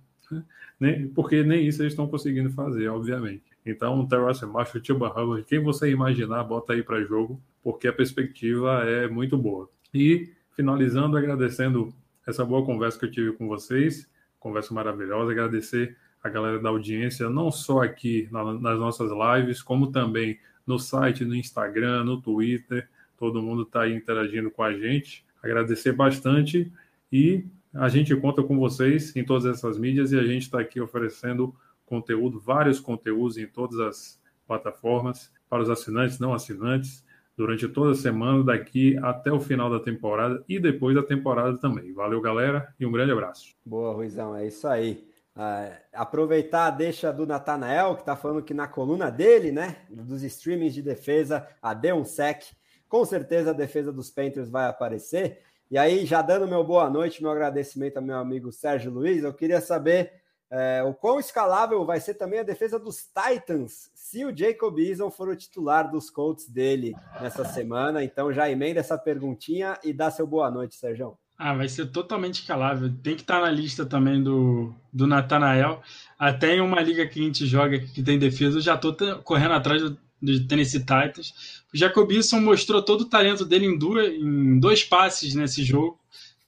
Né? Porque nem isso eles estão conseguindo fazer, obviamente. Então, o Terrace Marshall, Chuba Hubbard, quem você imaginar, bota aí para jogo, porque a perspectiva é muito boa. E, finalizando, agradecendo essa boa conversa que eu tive com vocês, conversa maravilhosa, agradecer a galera da audiência, não só aqui nas nossas lives, como também no site, no Instagram, no Twitter. Todo mundo está aí interagindo com a gente. Agradecer bastante e a gente conta com vocês em todas essas mídias e a gente está aqui oferecendo conteúdo, vários conteúdos em todas as plataformas para os assinantes, não assinantes, durante toda a semana, daqui até o final da temporada e depois da temporada também. Valeu, galera, e um grande abraço. Boa, Ruizão, é isso aí. Uh, aproveitar a deixa do Natanael, que está falando que na coluna dele, né, dos streamings de defesa, a deu sec. Com certeza a defesa dos Panthers vai aparecer. E aí, já dando meu boa noite, meu agradecimento ao meu amigo Sérgio Luiz, eu queria saber é, o quão escalável vai ser também a defesa dos Titans se o Jacob Eason for o titular dos Colts dele nessa semana. Então já emenda essa perguntinha e dá seu boa noite, Sérgio. Ah, vai ser totalmente escalável. Tem que estar na lista também do, do Natanael. Até em uma liga que a gente joga que tem defesa, eu já estou correndo atrás do, do Tennessee Titans. O Jacobson mostrou todo o talento dele em, duas, em dois passes nesse jogo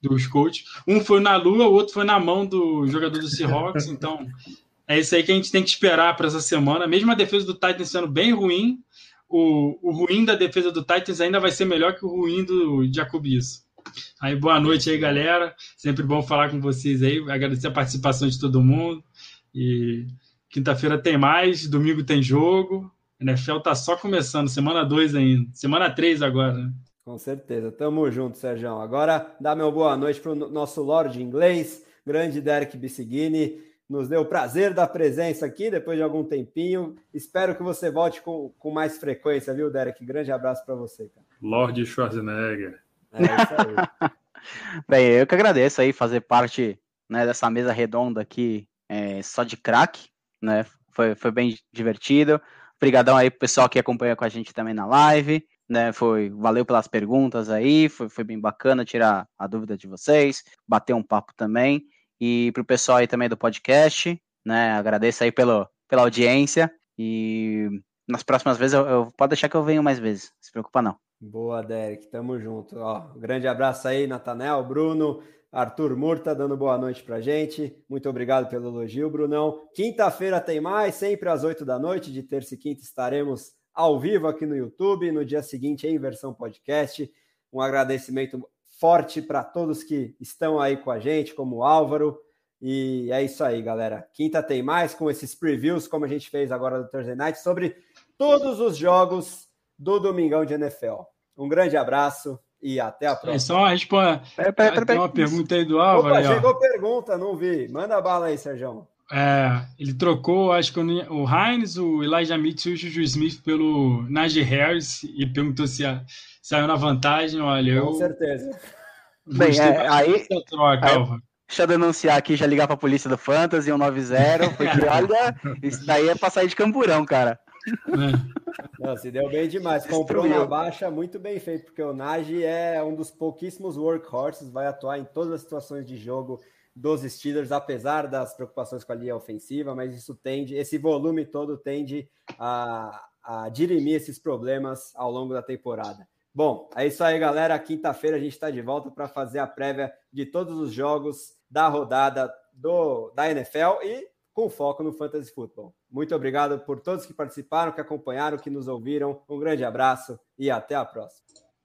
dos coaches. Um foi na lua, o outro foi na mão do jogador do Seahawks. Então, é isso aí que a gente tem que esperar para essa semana. Mesmo a defesa do Titans sendo bem ruim, o, o ruim da defesa do Titans ainda vai ser melhor que o ruim do Jacobson. Aí, boa noite aí, galera. Sempre bom falar com vocês aí. Agradecer a participação de todo mundo. E quinta-feira tem mais, domingo tem jogo. NFL tá só começando, semana 2 ainda. Semana 3 agora, né? Com certeza. Tamo junto, Sérgio. Agora, dá meu boa noite para o nosso Lorde inglês, grande Derek Bissigini. Nos deu o prazer da presença aqui depois de algum tempinho. Espero que você volte com, com mais frequência, viu, Derek? Grande abraço para você, cara. Lorde Schwarzenegger. É isso aí. Bem, eu que agradeço aí fazer parte né, dessa mesa redonda aqui, é, só de craque, né? Foi, foi bem divertido. Obrigadão aí pro pessoal que acompanha com a gente também na live, né? Foi, valeu pelas perguntas aí, foi, foi bem bacana tirar a dúvida de vocês, bater um papo também. E pro pessoal aí também do podcast, né? Agradeço aí pelo, pela audiência e nas próximas vezes eu, eu pode deixar que eu venho mais vezes, se preocupa não. Boa, Derek, tamo junto. Ó, um grande abraço aí, Natanel, Bruno, Arthur Murta dando boa noite pra gente. Muito obrigado pelo elogio, Brunão. Quinta-feira tem mais, sempre às oito da noite, de terça e quinta estaremos ao vivo aqui no YouTube, no dia seguinte em versão podcast. Um agradecimento forte para todos que estão aí com a gente, como o Álvaro. E é isso aí, galera. Quinta tem mais com esses previews, como a gente fez agora do Thursday Night, sobre todos os jogos do Domingão de NFL. Um grande abraço e até a próxima. É só responde. Tem uma pergunta aí do Álvaro. Opa, aí, chegou pergunta, não vi. Manda bala aí, Sérgio. É, ele trocou, acho que o Heinz, o Elijah Mitchell e o Juju Smith pelo Najee Harris e perguntou se a, saiu na vantagem. Olha, Com eu. Com certeza. Bem, é, aí, troca, aí, deixa eu denunciar aqui, já ligar para a polícia do Fantasy 190, porque olha, isso daí é pra sair de camburão, cara. É. Não, se deu bem demais. Comprou na baixa, muito bem feito, porque o Nagy é um dos pouquíssimos workhorses, vai atuar em todas as situações de jogo dos Steelers, apesar das preocupações com a linha ofensiva, mas isso tende, esse volume todo tende a, a dirimir esses problemas ao longo da temporada. Bom, é isso aí, galera. Quinta-feira a gente está de volta para fazer a prévia de todos os jogos da rodada do, da NFL e com foco no Fantasy Football. Muito obrigado por todos que participaram, que acompanharam, que nos ouviram. Um grande abraço e até a próxima.